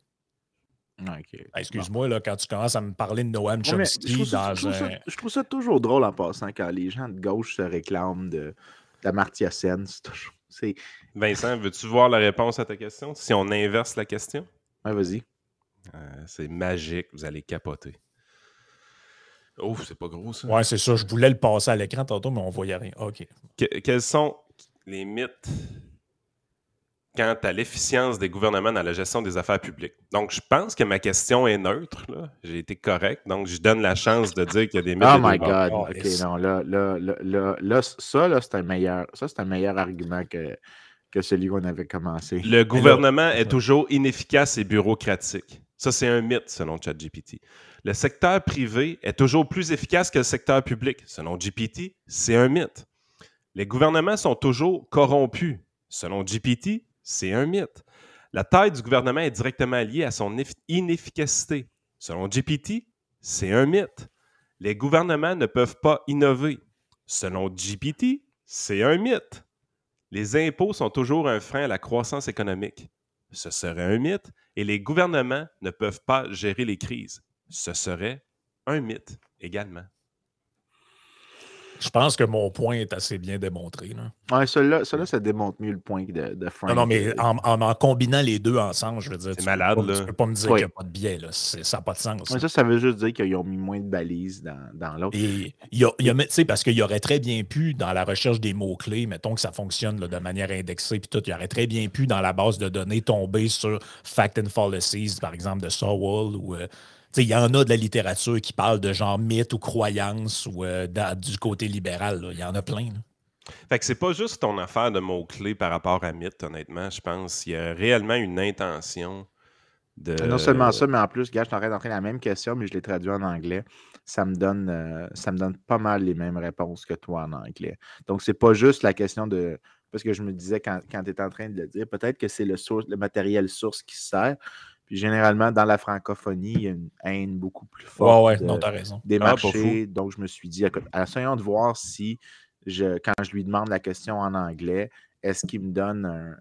A: Excuse-moi, là, quand tu commences à me parler de Noam Chomsky
C: je, dans je trouve ça toujours drôle en passant quand les gens de gauche se réclament de d'Amartya Sen.
B: Vincent, veux-tu voir la réponse à ta question? Si on inverse la question?
C: Vas-y.
B: Euh, c'est magique, vous allez capoter. Oh, c'est pas gros ça.
A: Ouais, c'est ça. Je voulais le passer à l'écran tantôt, mais on voyait rien. OK.
B: quels sont les mythes quant à l'efficience des gouvernements dans la gestion des affaires publiques? Donc, je pense que ma question est neutre. J'ai été correct. Donc, je donne la chance de dire qu'il y a des mythes.
C: Oh my God. OK, non, là, là, là, là, ça, là, c'est un meilleur. Ça, c'est un meilleur argument que, que celui qu'on avait commencé.
B: Le gouvernement est toujours inefficace et bureaucratique. Ça, c'est un mythe selon ChatGPT. Le secteur privé est toujours plus efficace que le secteur public. Selon GPT, c'est un mythe. Les gouvernements sont toujours corrompus. Selon GPT, c'est un mythe. La taille du gouvernement est directement liée à son inefficacité. Selon GPT, c'est un mythe. Les gouvernements ne peuvent pas innover. Selon GPT, c'est un mythe. Les impôts sont toujours un frein à la croissance économique ce serait un mythe, et les gouvernements ne peuvent pas gérer les crises. Ce serait un mythe également.
A: Je pense que mon point est assez bien démontré.
C: Oui, celui-là, ça démontre mieux le point de, de Frank.
A: Non, non, mais en, en, combinant les deux ensemble, je veux dire,
B: c'est malade.
A: Peux
B: là.
A: tu peux pas me dire qu'il n'y a pas de biais. Là. Ça n'a pas de sens.
C: ça, ça veut juste dire qu'ils ont mis moins de balises dans, dans l'autre.
A: Et il y a, y a parce qu'il y aurait très bien pu, dans la recherche des mots-clés, mettons que ça fonctionne de manière indexée, puis tout, il y aurait très bien pu, dans la base de données, tomber sur Fact and Fallacies, par exemple, de Sowell ou. Euh, il y en a de la littérature qui parle de genre mythe ou croyance ou euh, du côté libéral. Il y en a plein.
B: Fait que c'est pas juste ton affaire de mots-clés par rapport à mythe, honnêtement. Je pense qu'il y a réellement une intention de.
C: Non seulement ça, mais en plus, gars, je train d'entrer la même question, mais je l'ai traduit en anglais. Ça me donne euh, ça me donne pas mal les mêmes réponses que toi en anglais. Donc, c'est pas juste la question de. Parce que je me disais quand, quand tu étais en train de le dire, peut-être que c'est le, le matériel source qui sert généralement, dans la francophonie, il y a une haine beaucoup plus forte des ah, marchés. donc, je me suis dit, essayons de voir si, je, quand je lui demande la question en anglais, est-ce qu'il me donne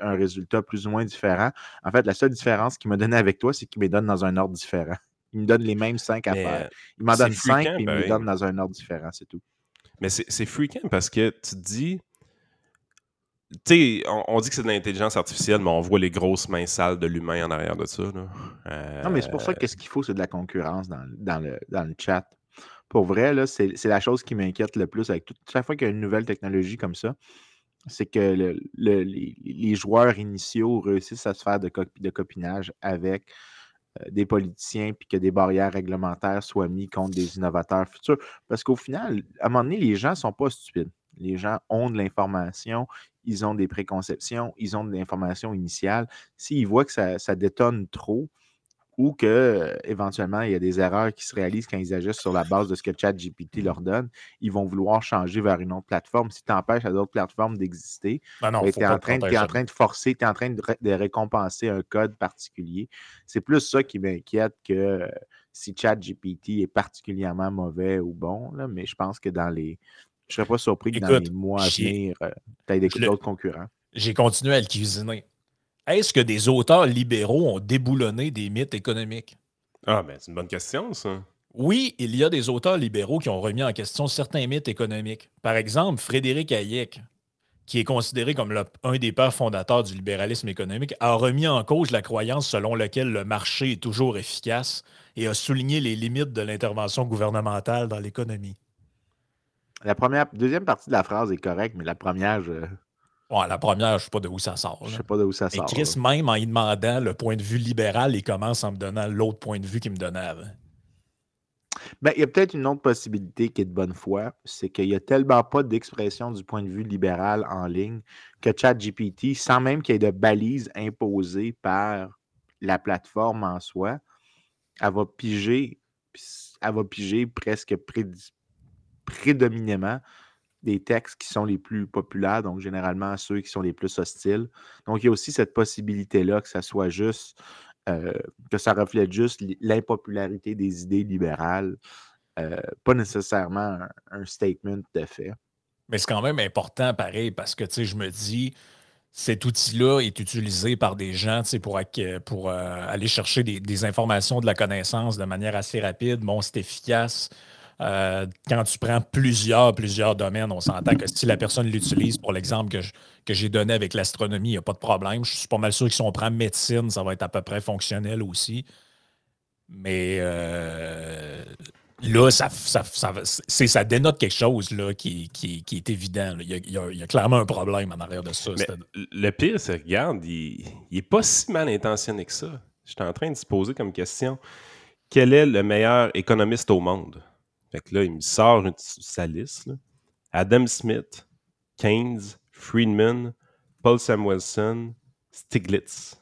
C: un, résultat plus ou moins différent? En fait, la seule différence qu'il m'a donné avec toi, c'est qu'il me donne dans un ordre différent. Il me donne les mêmes cinq affaires. Il m'en donne cinq, et il me donne dans un ordre différent, c'est tout.
B: Mais c'est fréquent parce que tu te dis, tu on, dit que c'est de l'intelligence artificielle, mais on voit les grosses mains sales de l'humain en arrière de ça.
C: Non, mais c'est pour ça que ce qu'il faut, c'est de la concurrence dans, le, chat. Pour vrai, c'est la chose qui m'inquiète le plus avec tout. Chaque fois qu'il y a une nouvelle technologie comme ça, c'est que les, joueurs initiaux réussissent à se faire de, de copinage avec euh, des politiciens, puis que des barrières réglementaires soient mises contre des innovateurs futurs. Parce qu'au final, à un moment donné, les gens ne sont pas stupides. Les gens ont de l'information, ils ont des préconceptions, ils ont de l'information initiale. S'ils voient que ça, détonne trop ou qu'éventuellement, il y a des erreurs qui se réalisent quand ils agissent sur la base de ce que ChatGPT leur donne, ils vont vouloir changer vers une autre plateforme. Si tu empêches à d'autres plateformes d'exister, ben tu es, en train de forcer, tu es en train de, récompenser un code particulier. C'est plus ça qui m'inquiète que si ChatGPT est particulièrement mauvais ou bon, mais je pense que dans les, je ne serais pas surpris que dans les mois à venir, euh, tu aies d'autres concurrents.
A: J'ai continué à le cuisiner. Est-ce que des auteurs libéraux ont déboulonné des mythes économiques?
B: Ah, ben c'est une bonne question, ça.
A: Oui, il y a des auteurs libéraux qui ont remis en question certains mythes économiques. Par exemple, Frédéric Hayek, qui est considéré comme un des pères fondateurs du libéralisme économique, a remis en cause la croyance selon laquelle le marché est toujours efficace et a souligné les limites de l'intervention gouvernementale dans l'économie.
C: La première, deuxième partie de la phrase est correcte, mais la première, je.
A: Ouais, la première, je ne sais pas de où ça sort.
C: Je ne sais pas de où ça sort.
A: Et Chris, même en y demandant le point de vue libéral, il commence en me donnant l'autre point de vue qu'il me donnait avant.
C: Ben, il y a peut-être une autre possibilité qui est de bonne foi, c'est qu'il n'y a tellement pas d'expression du point de vue libéral en ligne que ChatGPT, sans même qu'il y ait de balises imposées par la plateforme en soi, elle va piger, elle va piger presque prédéminément des textes qui sont les plus populaires, donc généralement ceux qui sont les plus hostiles. Donc, il y a aussi cette possibilité-là que ça soit juste, euh, que ça reflète juste l'impopularité des idées libérales, euh, pas nécessairement un, statement de fait.
A: Mais c'est quand même important, pareil, parce que, tu sais, je me dis, cet outil-là est utilisé par des gens pour, pour euh, aller chercher des, des, informations, de la connaissance de manière assez rapide. Bon, c'est efficace. Euh, quand tu prends plusieurs, plusieurs domaines, on s'entend que si la personne l'utilise, pour l'exemple que, j'ai donné avec l'astronomie, il n'y a pas de problème. Je suis pas mal sûr que si on prend médecine, ça va être à peu près fonctionnel aussi. Mais euh, là, ça, ça, dénote quelque chose là, qui, est évident. Il y, a, clairement un problème en arrière de ça.
B: le pire, c'est regarde, il n'est pas si mal intentionné que ça. J'étais en train de se poser comme question quel est le meilleur économiste au monde? Fait que là, il me sort sa liste. Adam Smith, Keynes, Friedman, Paul Samuelson, Stiglitz.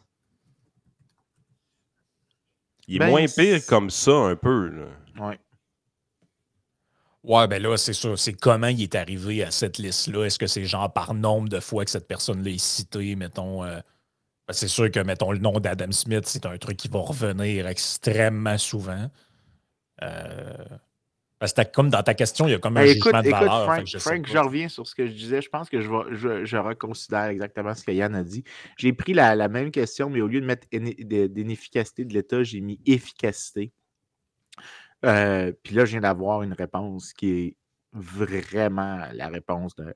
B: Il est ben, moins pire comme ça, un peu. Là.
C: Ouais.
A: Ouais, ben là, c'est sûr. C'est comment il est arrivé à cette liste-là? Est-ce que c'est genre par nombre de fois que cette personne-là est citée, mettons. Euh, ben, c'est sûr que, mettons, le nom d'Adam Smith, c'est un truc qui va revenir extrêmement souvent. Euh, c'était comme dans ta question, il y a comme un ben, jugement de valeur.
C: Frank, je, Frank je, reviens sur ce que je disais. Je pense que je, je, je reconsidère exactement ce que Yann a dit. J'ai pris la, la, même question, mais au lieu de mettre d'inefficacité de l'État, j'ai mis efficacité. Euh, puis là, je viens d'avoir une réponse qui est vraiment la réponse de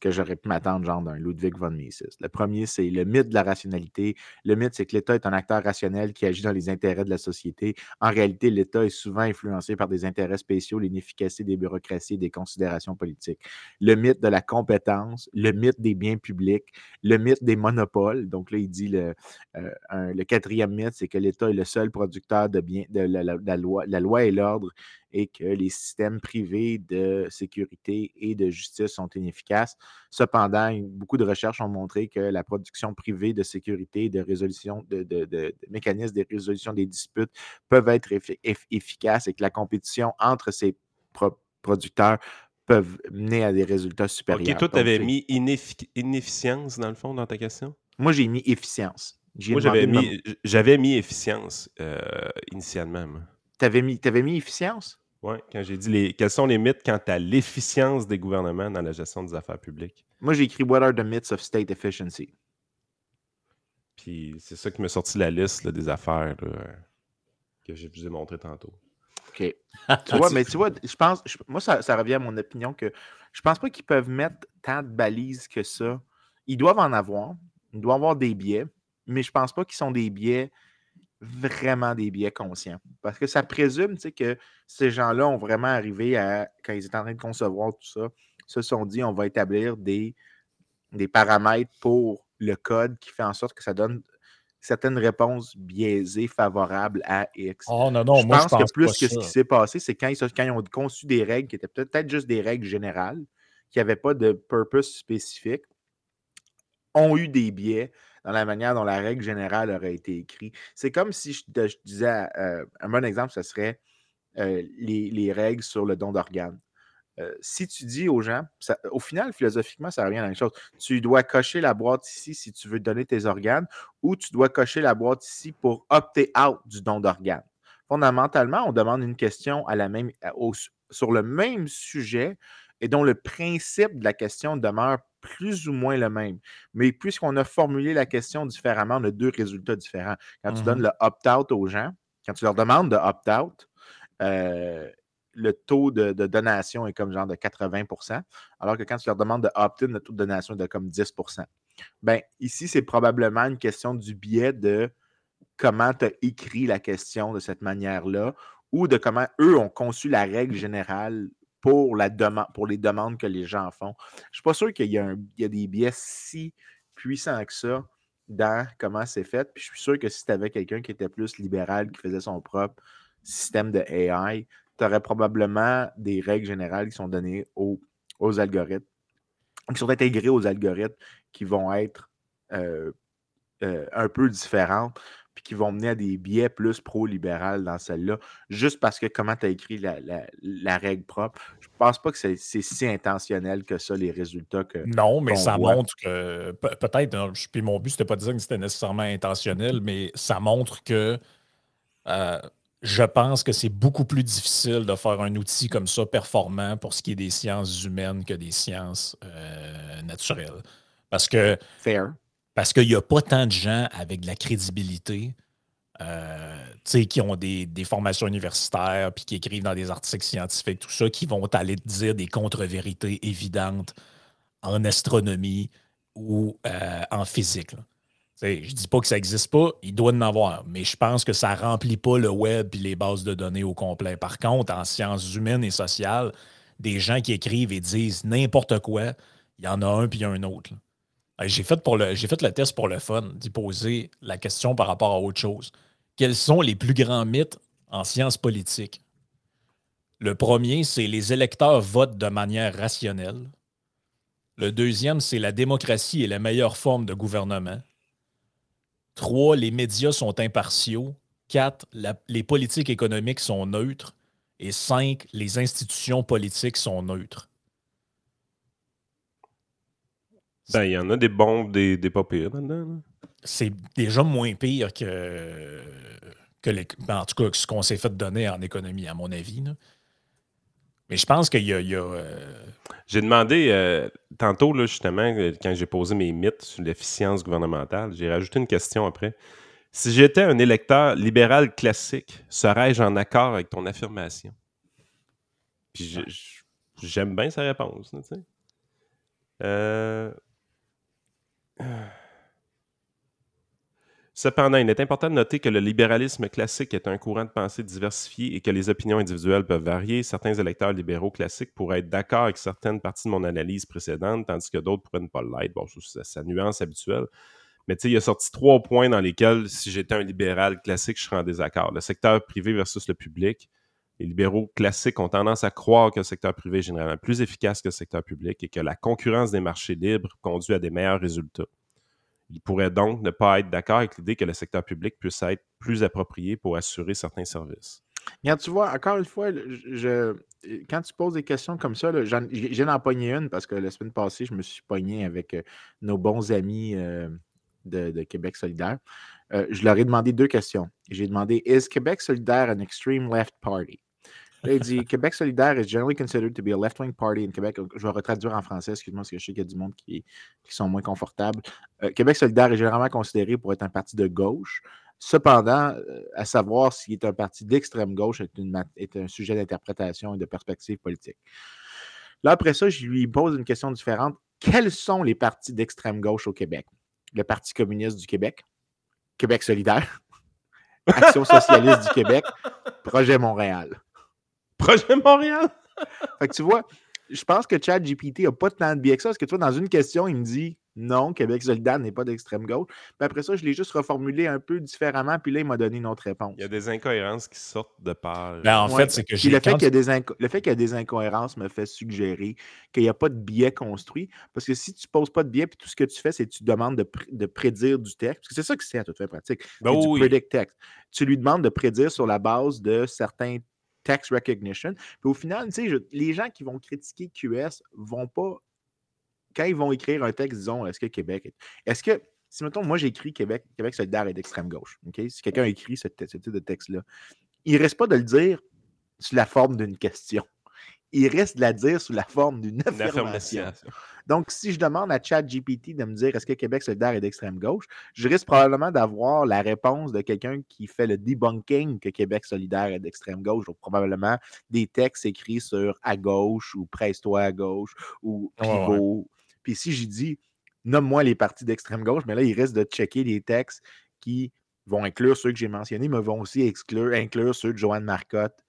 C: que j'aurais pu m'attendre, genre d'un Ludwig von Mises. Le premier, c'est le mythe de la rationalité. Le mythe, c'est que l'État est un acteur rationnel qui agit dans les intérêts de la société. En réalité, l'État est souvent influencé par des intérêts spéciaux, l'inefficacité des bureaucraties et des considérations politiques. Le mythe de la compétence, le mythe des biens publics, le mythe des monopoles. Donc là, il dit le, euh, quatrième mythe, c'est que l'État est le seul producteur de biens, de la, loi, la loi et l'ordre et que les systèmes privés de sécurité et de justice sont inefficaces. Cependant, beaucoup de recherches ont montré que la production privée de sécurité et de résolution de, mécanismes de résolution des disputes peuvent être efficaces et que la compétition entre ces producteurs peuvent mener à des résultats supérieurs.
B: OK, toi, tu avais mis inefficience dans le fond dans ta question?
C: Moi, j'ai mis efficience.
B: Moi, j'avais mis, efficience euh, initialement.
C: Tu avais mis, avais mis efficience?
B: Oui, quand j'ai dit les, quels sont les mythes quant à l'efficience des gouvernements dans la gestion des affaires publiques?
C: Moi, j'ai écrit What are the myths of state efficiency?
B: Puis c'est ça qui m'a sorti la liste des affaires que je vous ai montré tantôt.
C: OK. tu vois, mais tu vois, je pense, moi, ça, ça, revient à mon opinion que je pense pas qu'ils peuvent mettre tant de balises que ça. Ils doivent en avoir. Ils doivent avoir des biais, mais je pense pas qu'ils sont des biais vraiment des biais conscients. Parce que ça présume que ces gens-là ont vraiment arrivé à, quand ils étaient en train de concevoir tout ça, se sont dit on va établir des, des paramètres pour le code qui fait en sorte que ça donne certaines réponses biaisées favorables à X.
A: Oh non, non, je, moi, pense je pense
C: que plus que ce qui s'est passé, c'est quand, quand, ils ont conçu des règles qui étaient peut-être juste des règles générales, qui n'avaient pas de purpose spécifique, ont eu des biais dans la manière dont la règle générale aurait été écrite. C'est comme si je, disais, euh, un bon exemple, ce serait euh, les, règles sur le don d'organes. Euh, si tu dis aux gens, au final, philosophiquement, ça revient à la même chose. Tu dois cocher la boîte ici si tu veux donner tes organes ou tu dois cocher la boîte ici pour opter out du don d'organes. Fondamentalement, on demande une question à la même, sur le même sujet et dont le principe de la question demeure plus ou moins le même. Mais puisqu'on a formulé la question différemment, on a deux résultats différents. Quand tu donnes mmh le opt-out aux gens, quand tu leur demandes de opt-out, euh, le taux de, donation est comme genre de 80% alors que quand tu leur demandes de opt-in, le taux de donation est de comme 10% ben, ici, c'est probablement une question du biais de comment tu as écrit la question de cette manière-là ou de comment eux ont conçu la règle générale pour, la pour les demandes que les gens font. Je ne suis pas sûr qu'il y, a des biais si puissants que ça dans comment c'est fait. Puis je suis sûr que si tu avais quelqu'un qui était plus libéral, qui faisait son propre système de AI, tu aurais probablement des règles générales qui sont données aux, algorithmes, qui sont intégrés aux algorithmes qui vont être euh, euh, un peu différentes. Puis qui vont mener à des biais plus pro-libéral dans celle-là, juste parce que comment tu as écrit la, règle propre. Je pense pas que c'est si intentionnel que ça, les résultats que.
A: Non, mais ça montre que peut-être, puis mon but, c'était pas de dire que c'était nécessairement intentionnel, mais ça montre que euh, je pense que c'est beaucoup plus difficile de faire un outil comme ça performant pour ce qui est des sciences humaines que des sciences euh, naturelles. Parce que.
C: Fair.
A: Parce qu'il n'y a pas tant de gens avec de la crédibilité. Euh, qui ont des, formations universitaires puis qui écrivent dans des articles scientifiques, tout ça, qui vont aller dire des contre-vérités évidentes en astronomie ou euh, en physique. Je ne dis pas que ça n'existe pas, il doit en avoir, mais je pense que ça ne remplit pas le web et les bases de données au complet. Par contre, en sciences humaines et sociales, des gens qui écrivent et disent n'importe quoi, il y en a un puis un autre. J'ai fait, le test pour le fun, d'y poser la question par rapport à autre chose. Quels sont les plus grands mythes en sciences politiques? Le premier, c'est les électeurs votent de manière rationnelle. Le deuxième, c'est la démocratie est la meilleure forme de gouvernement. Trois, les médias sont impartiaux. Quatre, les politiques économiques sont neutres. Et cinq, les institutions politiques sont neutres.
B: Ben, il y en a des bons, des, des pas pires là-dedans.
A: C'est déjà moins pire que, que les, ben, en tout cas ce qu'on s'est fait donner en économie, à mon avis. Mais je pense qu'il y a. Euh,
B: j'ai demandé euh, tantôt, là, justement, euh, quand j'ai posé mes mythes sur l'efficience gouvernementale, j'ai rajouté une question après. Si j'étais un électeur libéral classique, serais-je en accord avec ton affirmation? Puis j'aime bien sa réponse. Euh... Cependant, il est important de noter que le libéralisme classique est un courant de pensée diversifié et que les opinions individuelles peuvent varier. Certains électeurs libéraux classiques pourraient être d'accord avec certaines parties de mon analyse précédente, tandis que d'autres pourraient ne pas l'être. Bon, c'est sa nuance habituelle. Mais tu sais, il a sorti trois points dans lesquels, si j'étais un libéral classique, je serais en désaccord. Le secteur privé versus le public. Les libéraux classiques ont tendance à croire que le secteur privé est généralement plus efficace que le secteur public et que la concurrence des marchés libres conduit à des meilleurs résultats. Il pourrait donc ne pas être d'accord avec l'idée que le secteur public puisse être plus approprié pour assurer certains services.
C: Regarde, tu vois, encore une fois, quand tu poses des questions comme ça, j'ai d'en pogner une parce que la semaine passée, je me suis pogné avec euh, nos bons amis euh, de, Québec solidaire. Euh, je leur ai demandé deux questions. J'ai demandé Is Québec solidaire an extreme left party? Il dit Québec solidaire is generally considered to be a left-wing party in Québec. Je vais retraduire en français, excuse-moi, parce que je sais qu'il y a du monde qui, sont moins confortables. Euh, Québec solidaire est généralement considéré pour être un parti de gauche. Cependant, euh, à savoir s'il est un parti d'extrême gauche est, est un sujet d'interprétation et de perspective politique. Là, après ça, je lui pose une question différente. Quels sont les partis d'extrême gauche au Québec? Le Parti communiste du Québec, Québec solidaire, Action socialiste du Québec, Projet Montréal.
B: Projet Montréal.
C: fait que tu vois, je pense que ChatGPT n'a pas tant de biais que ça, parce que tu vois, dans une question, il me dit non, Québec solidaire n'est pas d'extrême gauche. Puis après ça, je l'ai juste reformulé un peu différemment, puis là, il m'a donné une autre réponse.
B: Il y a des incohérences qui sortent de part.
A: Ben, en fait, c'est que
C: j'ai. Le, fait qu'il y a des le fait qu'il y a des incohérences me fait suggérer qu'il n'y a pas de biais construit. Parce que si tu ne poses pas de biais, puis tout ce que tu fais, c'est que tu demandes de, prédire du texte. Parce que c'est ça que c'est à toute fin pratique. Ben du predict text. Tu lui demandes de prédire sur la base de certains text recognition. Puis au final, sais, les gens qui vont critiquer QS vont pas, quand ils vont écrire un texte, disons, est-ce que Québec est. Est-ce que, si mettons, moi j'écris Québec, Québec solidaire est d'extrême gauche? Si quelqu'un écrit ce, ce type de texte-là, il ne reste pas de le dire sous la forme d'une question il reste de la dire sous la forme d'une affirmation. Donc, si je demande à ChatGPT de me dire est-ce que Québec solidaire est d'extrême gauche, je risque probablement d'avoir la réponse de quelqu'un qui fait le debunking que Québec solidaire est d'extrême gauche. Donc, probablement des textes écrits sur à gauche ou presse-toi à gauche ou pivot. Puis si j'ai dit nomme-moi les partis d'extrême gauche, mais là, il reste de checker les textes qui vont inclure ceux que j'ai mentionnés, mais vont aussi exclure, inclure ceux de Joanne Marcotte,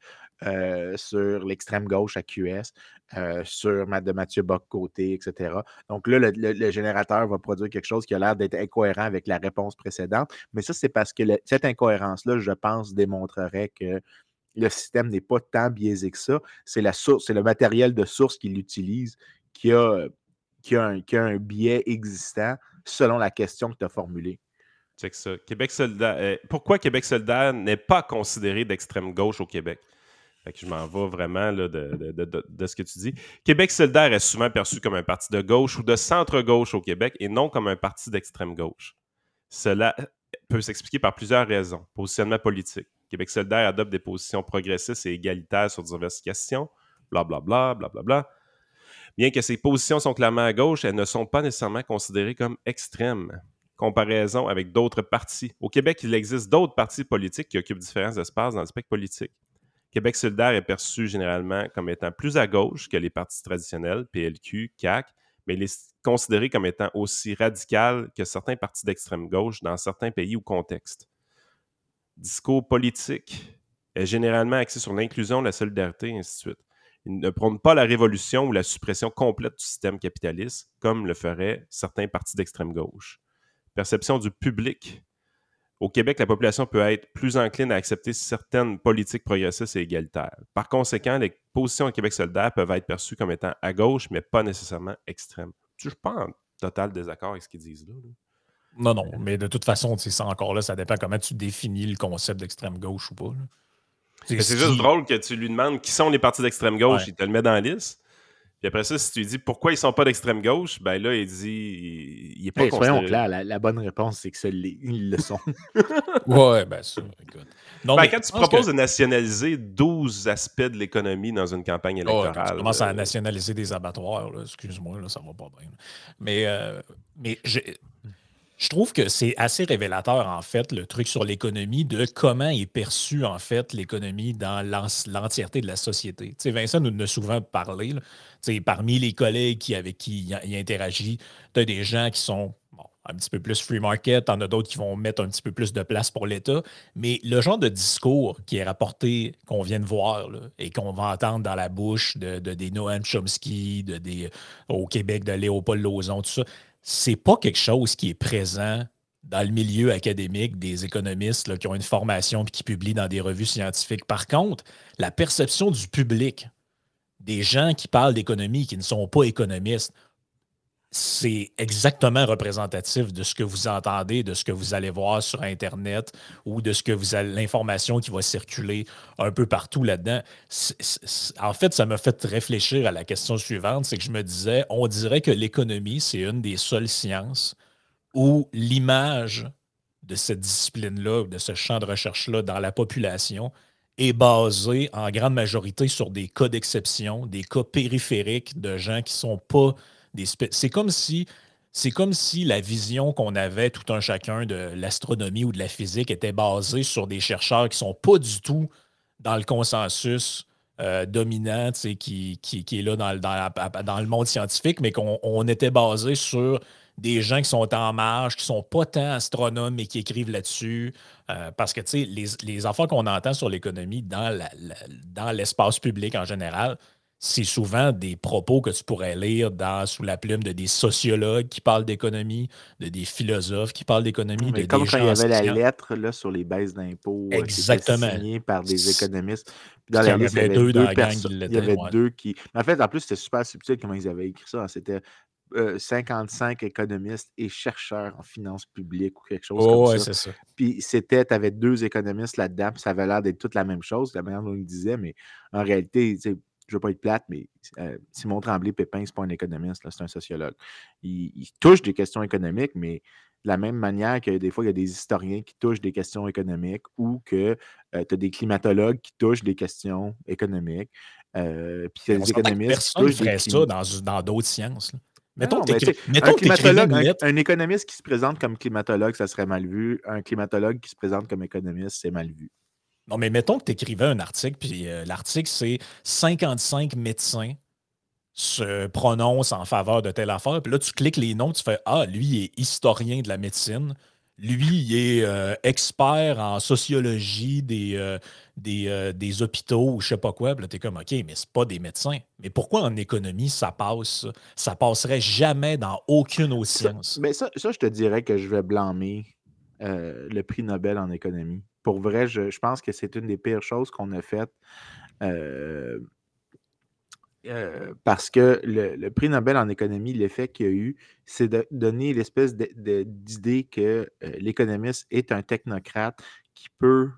C: euh, sur l'extrême gauche à QS, euh, sur de Mathieu Bock-Côté, etc. Donc là, le, générateur va produire quelque chose qui a l'air d'être incohérent avec la réponse précédente. Mais ça, c'est parce que cette incohérence-là, je pense, démontrerait que le système n'est pas tant biaisé que ça. C'est la source, c'est le matériel de source qu'il utilise qui a, qui, a un, biais existant selon la question que tu as formulée.
B: Check ça. Québec solidaire. Euh, pourquoi Québec solidaire n'est pas considéré d'extrême gauche au Québec? Je m'en vais vraiment de, ce que tu dis. Québec solidaire est souvent perçu comme un parti de gauche ou de centre-gauche au Québec et non comme un parti d'extrême gauche. Cela peut s'expliquer par plusieurs raisons. Positionnement politique. Québec solidaire adopte des positions progressistes et égalitaires sur diverses questions, blablabla, blablabla. Bla, bla. Bien que ces positions sont clairement à gauche, elles ne sont pas nécessairement considérées comme extrêmes. Comparaison avec d'autres partis. Au Québec, il existe d'autres partis politiques qui occupent différents espaces dans le spectre politique. Québec solidaire est perçu généralement comme étant plus à gauche que les partis traditionnels, PLQ, CAC, mais il est considéré comme étant aussi radical que certains partis d'extrême gauche dans certains pays ou contextes. Discours politique est généralement axé sur l'inclusion, la solidarité, et ainsi de suite. Il ne prône pas la révolution ou la suppression complète du système capitaliste, comme le feraient certains partis d'extrême gauche. Perception du public au Québec, la population peut être plus encline à accepter certaines politiques progressistes et égalitaires. Par conséquent, les positions au Québec solidaire peuvent être perçues comme étant à gauche, mais pas nécessairement extrêmes. Je ne suis pas en total désaccord avec ce qu'ils disent là.
A: Non, non, mais de toute façon, ça encore là, ça dépend comment tu définis le concept d'extrême gauche ou pas.
B: C'est juste drôle que tu lui demandes qui sont les partis d'extrême gauche, il te le met dans la liste. Puis après ça, si tu lui dis pourquoi ils sont pas d'extrême gauche, ben là, il dit il, est pas hey,
C: Soyons clairs, la, bonne réponse, c'est que ils le sont.
A: ouais, ben ça, écoute.
B: Non, ben, quand tu proposes de nationaliser 12 aspects de l'économie dans une campagne électorale. tu
A: commences à euh, nationaliser des abattoirs, excuse-moi, là, ça va pas bien. Mais, euh, mais je trouve que c'est assez révélateur, en fait, le truc sur l'économie, de comment est perçue, en fait, l'économie dans l'entièreté de la société. Tu sais, Vincent nous en a souvent parlé. sais, parmi les collègues qui, avec qui il, interagit, tu as des gens qui sont un petit peu plus free market, en as d'autres qui vont mettre un petit peu plus de place pour l'État. Mais le genre de discours qui est rapporté, qu'on vient de voir et qu'on va entendre dans la bouche de, des Noam Chomsky, de, des, au Québec de Léopold Lozon, tout ça, c'est pas quelque chose qui est présent dans le milieu académique des économistes qui ont une formation et qui publient dans des revues scientifiques. Par contre, la perception du public, des gens qui parlent d'économie, qui ne sont pas économistes, c'est exactement représentatif de ce que vous entendez, de ce que vous allez voir sur Internet ou de ce que vous allez, l'information qui va circuler un peu partout là-dedans. en fait, ça m'a fait réfléchir à la question suivante, c'est que je me disais, on dirait que l'économie, c'est une des seules sciences où l'image de cette discipline-là, de ce champ de recherche-là dans la population est basée en grande majorité sur des cas d'exception, des cas périphériques de gens qui ne sont pas c'est comme si la vision qu'on avait tout un chacun de l'astronomie ou de la physique était basée sur des chercheurs qui sont pas du tout dans le consensus euh, dominant qui, qui, est là dans, dans, le monde scientifique, mais qu'on était basé sur des gens qui sont en marge, qui sont pas tant astronomes, mais qui écrivent là-dessus. Euh, parce que les, les enfants qu'on entend sur l'économie dans l'espace public en général, c'est souvent des propos que tu pourrais lire dans, sous la plume de des sociologues qui parlent d'économie, de des philosophes qui parlent d'économie.
C: De comme quand il y avait la lettre là, sur les baisses d'impôts euh, Exactement. signée par des économistes. dans la liste, il y avait deux, il y avait deux qui. En fait, en plus, c'était super subtil comment ils avaient écrit ça. C'était 55 euh, économistes et chercheurs en finances publiques ou quelque chose comme ça. ça. Puis c'était, tu avais deux économistes là-dedans, puis ça avait l'air d'être toute la même chose, la manière dont ils disaient, mais en réalité, je ne veux pas être plate, mais euh, Simon Tremblay-Pépin, ce n'est pas un économiste, c'est un sociologue. Il, touche des questions économiques, mais de la même manière que des fois, il y a des historiens qui touchent des questions économiques ou que euh, tu as des climatologues qui touchent des questions économiques. Euh, puis il y a des économistes
A: qui touchent ferait ça dans d'autres sciences.
C: Mettons, un, climatologue, un, économiste qui se présente comme climatologue, ça serait mal vu. Un climatologue qui se présente comme économiste, c'est mal vu.
A: Non, mais mettons que tu écrivais un article, puis euh, l'article, c'est 55 médecins se prononcent en faveur de telle affaire. Puis là, tu cliques les noms, tu fais Ah, lui, il est historien de la médecine. Lui, il est euh, expert en sociologie des, euh, des, hôpitaux ou je sais pas quoi. Puis là, tu es comme OK, mais c'est pas des médecins. Mais pourquoi en économie, ça passe? Ça passerait jamais dans aucune autre science?
C: mais ça, ça, je te dirais que je vais blâmer le prix Nobel en économie pour vrai, je, pense que c'est une des pires choses qu'on a faites. Euh, euh, parce que le, prix Nobel en économie, l'effet qu'il y a eu, c'est de donner l'espèce d'idée que euh, l'économiste est un technocrate qui peut,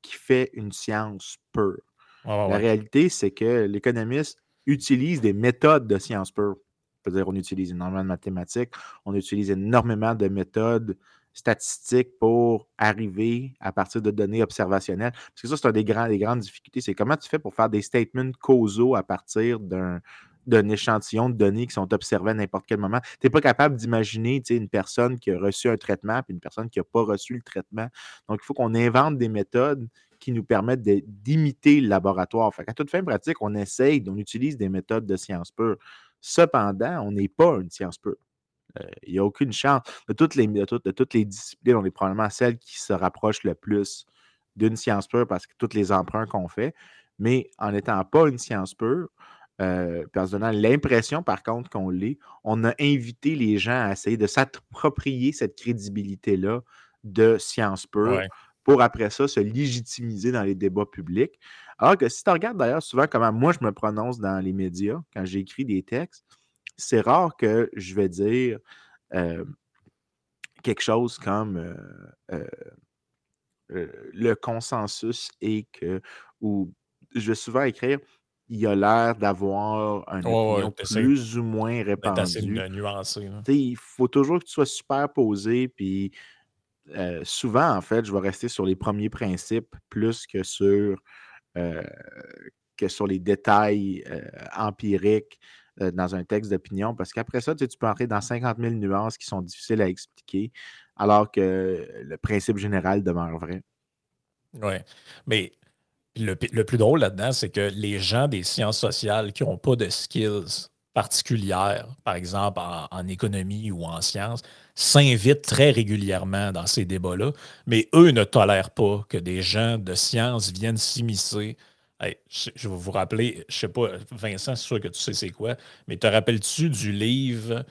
C: qui fait une science pure. La réalité, c'est que l'économiste utilise des méthodes de science pure. C'est-à-dire, on utilise énormément de mathématiques, on utilise énormément de méthodes statistiques pour arriver à partir de données observationnelles? Parce que ça, c'est une des, des grandes difficultés. C'est comment tu fais pour faire des statements causaux à partir d'un échantillon de données qui sont observées à n'importe quel moment? Tu n'es pas capable d'imaginer une personne qui a reçu un traitement et une personne qui n'a pas reçu le traitement. Donc, il faut qu'on invente des méthodes qui nous permettent d'imiter le laboratoire. Fait à toute fin pratique, on essaye, on utilise des méthodes de science pure. Cependant, on n'est pas une science pure. Euh, il n'y a aucune chance. De toutes, les, de, toutes, les disciplines, on est probablement celle qui se rapproche le plus d'une science pure parce que tous les emprunts qu'on fait. Mais en n'étant pas une science pure, euh, en se donnant l'impression, par contre, qu'on l'est, on a invité les gens à essayer de s'approprier cette crédibilité-là de science pure pour après ça se légitimiser dans les débats publics. Alors que si tu regardes d'ailleurs souvent comment moi je me prononce dans les médias quand j'écris des textes, c'est rare que je vais dire quelque chose comme le consensus est que, ou je vais souvent écrire il y a l'air d'avoir un opinion plus ou moins répandu. Il faut toujours que tu sois super posé, puis souvent, en fait, je vais rester sur les premiers principes plus que sur, que sur les détails empiriques dans un texte d'opinion, parce qu'après ça, tu, peux entrer dans 50 000 nuances qui sont difficiles à expliquer, alors que le principe général demeure vrai.
A: Oui, mais le, plus drôle là-dedans, c'est que les gens des sciences sociales qui n'ont pas de skills particulières, par exemple en, économie ou en sciences, s'invitent très régulièrement dans ces débats-là, mais eux ne tolèrent pas que des gens de sciences viennent s'immiscer je, vais vous rappeler, je sais pas, Vincent, c'est sûr que tu sais c'est quoi, mais te rappelles-tu du livre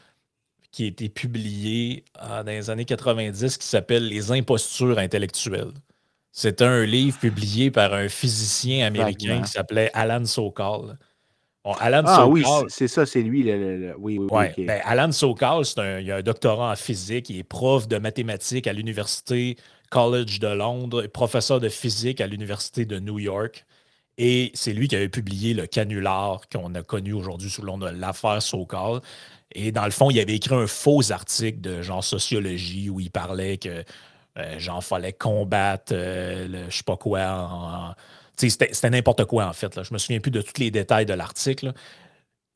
A: qui a été publié dans les années 90 qui s'appelle Les impostures intellectuelles? C'était un livre publié par un physicien américain qui s'appelait Alan Sokal.
C: Alan ah oui, c'est ça, c'est lui. Oui,
A: oui, ben, Alan Sokal, il a un doctorat en physique, il est prof de mathématiques à l'Université College de Londres, professeur de physique à l'Université de New York. Et c'est lui qui avait publié le canular qu'on a connu aujourd'hui sous le nom de l'affaire Sokal. Et dans le fond, il avait écrit un faux article de genre sociologie où il parlait que euh, fallait combattre euh, le, je sais pas quoi. c'était n'importe quoi en fait. Là. Je me souviens plus de tous les détails de l'article.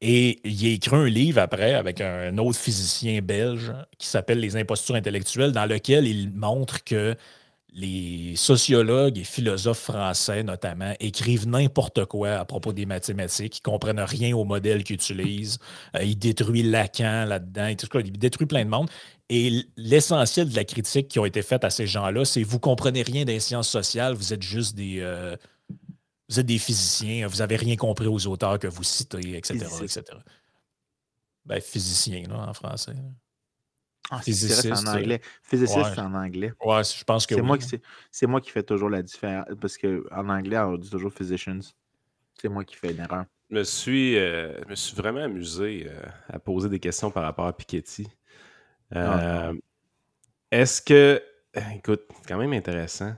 A: Et il a écrit un livre après avec un autre physicien belge qui s'appelle Les impostures intellectuelles, dans lequel il montre que les sociologues et philosophes français, notamment, écrivent n'importe quoi à propos des mathématiques. Ils ne comprennent rien au modèle qu'ils utilisent. Euh, ils détruisent Lacan là-dedans. Ils détruisent plein de monde. Et l'essentiel de la critique qui a été faite à ces gens-là, c'est vous comprenez rien des sciences sociales, vous êtes juste des, euh, vous êtes des physiciens, vous n'avez rien compris aux auteurs que vous citez, etc. etc. Ben, physicien, là, en français.
C: Ah, physiciste en anglais. Physiciste en anglais.
A: Ouais, je pense que
C: c'est moi qui c'est moi qui fais toujours la différence parce qu'en anglais on dit toujours physicians. C'est moi qui fais l'erreur.
B: Je me suis, euh, me suis vraiment amusé euh, à poser des questions par rapport à Piketty. Ah, euh, est-ce que écoute, c'est quand même intéressant.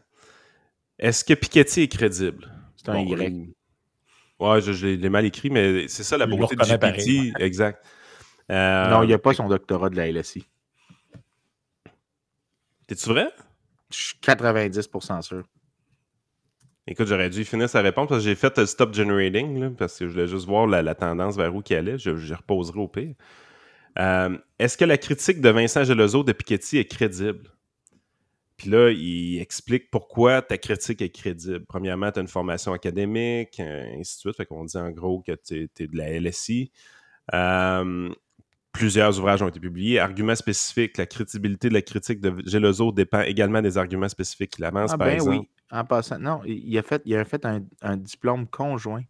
B: Est-ce que Piketty est crédible?
C: C'est un Y.
B: Ouais, je, l'ai mal écrit, mais c'est ça la beauté de GPT. Exact.
C: non, il n'y a pas son doctorat de la LSI.
B: T'es-tu vrai?
C: Je suis 90% sûr.
B: Écoute, j'aurais dû finir sa réponse parce que j'ai fait stop generating, parce que je voulais juste voir la, tendance vers où qui allait. Je, je reposerai au pire. Euh, est-ce que la critique de Vincent Gelozo de Piketty est crédible? Puis là, il explique pourquoi ta critique est crédible. Premièrement, tu as une formation académique, ainsi de suite. Fait qu'on dit en gros que tu es, de la LSI. Euh, Plusieurs ouvrages ont été publiés. Arguments spécifiques, la crédibilité de la critique de Gelozo dépend également des arguments spécifiques qu'il avance, ah, par ben exemple. Oui.
C: En passant, non, il a fait, il a fait un, diplôme conjoint.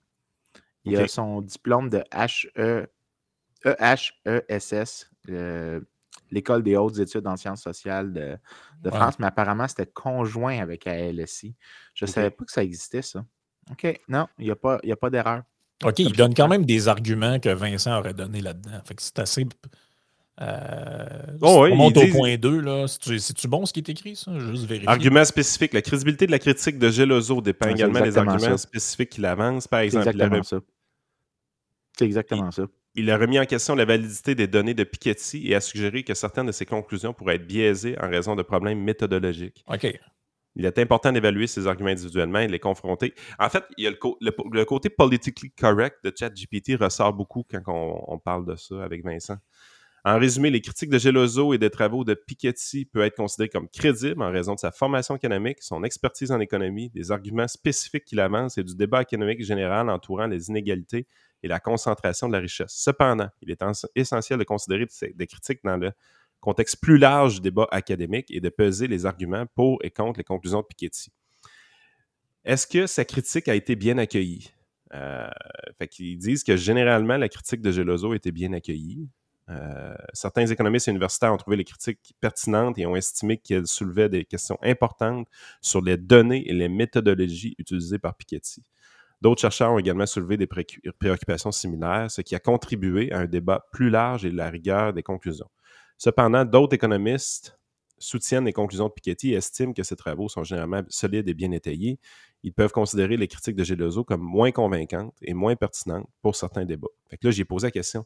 C: Il a son diplôme de HE, EHESS, l'École des hautes études en sciences sociales de, France, mais apparemment, c'était conjoint avec la LSI. Je ne savais pas que ça existait, ça. OK, non, il n'y a pas, a pas d'erreur.
A: OK, il donne quand même des arguments que Vincent aurait donné là-dedans. Fait que c'est assez. Euh,
B: oh oui,
A: on monte au point 2, là. C'est-tu bon ce qui est écrit, ça? Juste vérifier.
B: Argument spécifique. La crédibilité de la critique de Geloso dépend également des arguments spécifiques qu'il avance. Par exemple,
C: exactement ça. C'est exactement ça.
B: Il a remis en question la validité des données de Piketty et a suggéré que certaines de ses conclusions pourraient être biaisées en raison de problèmes méthodologiques.
A: OK.
B: Il est important d'évaluer ces arguments individuellement et de les confronter. En fait, il y a le, côté politically correct de ChatGPT ressort beaucoup quand on, parle de ça avec Vincent. En résumé, les critiques de Geloso et des travaux de Piketty peuvent être considérés comme crédibles en raison de sa formation économique, son expertise en économie, des arguments spécifiques qu'il avance et du débat économique général entourant les inégalités et la concentration de la richesse. Cependant, il est essentiel de considérer des critiques dans le contexte plus large du débat académique et de peser les arguments pour et contre les conclusions de Piketty. Est-ce que sa critique a été bien accueillie? Euh, fait qu'ils disent que généralement, la critique de Geloso été bien accueillie. Euh, certains économistes universitaires ont trouvé les critiques pertinentes et ont estimé qu'elles soulevaient des questions importantes sur les données et les méthodologies utilisées par Piketty. D'autres chercheurs ont également soulevé des préoccupations similaires, ce qui a contribué à un débat plus large et la rigueur des conclusions. Cependant, d'autres économistes soutiennent les conclusions de Piketty et estiment que ces travaux sont généralement solides et bien étayés. Ils peuvent considérer les critiques de Geloso comme moins convaincantes et moins pertinentes pour certains débats. Fait que là, j'ai posé la question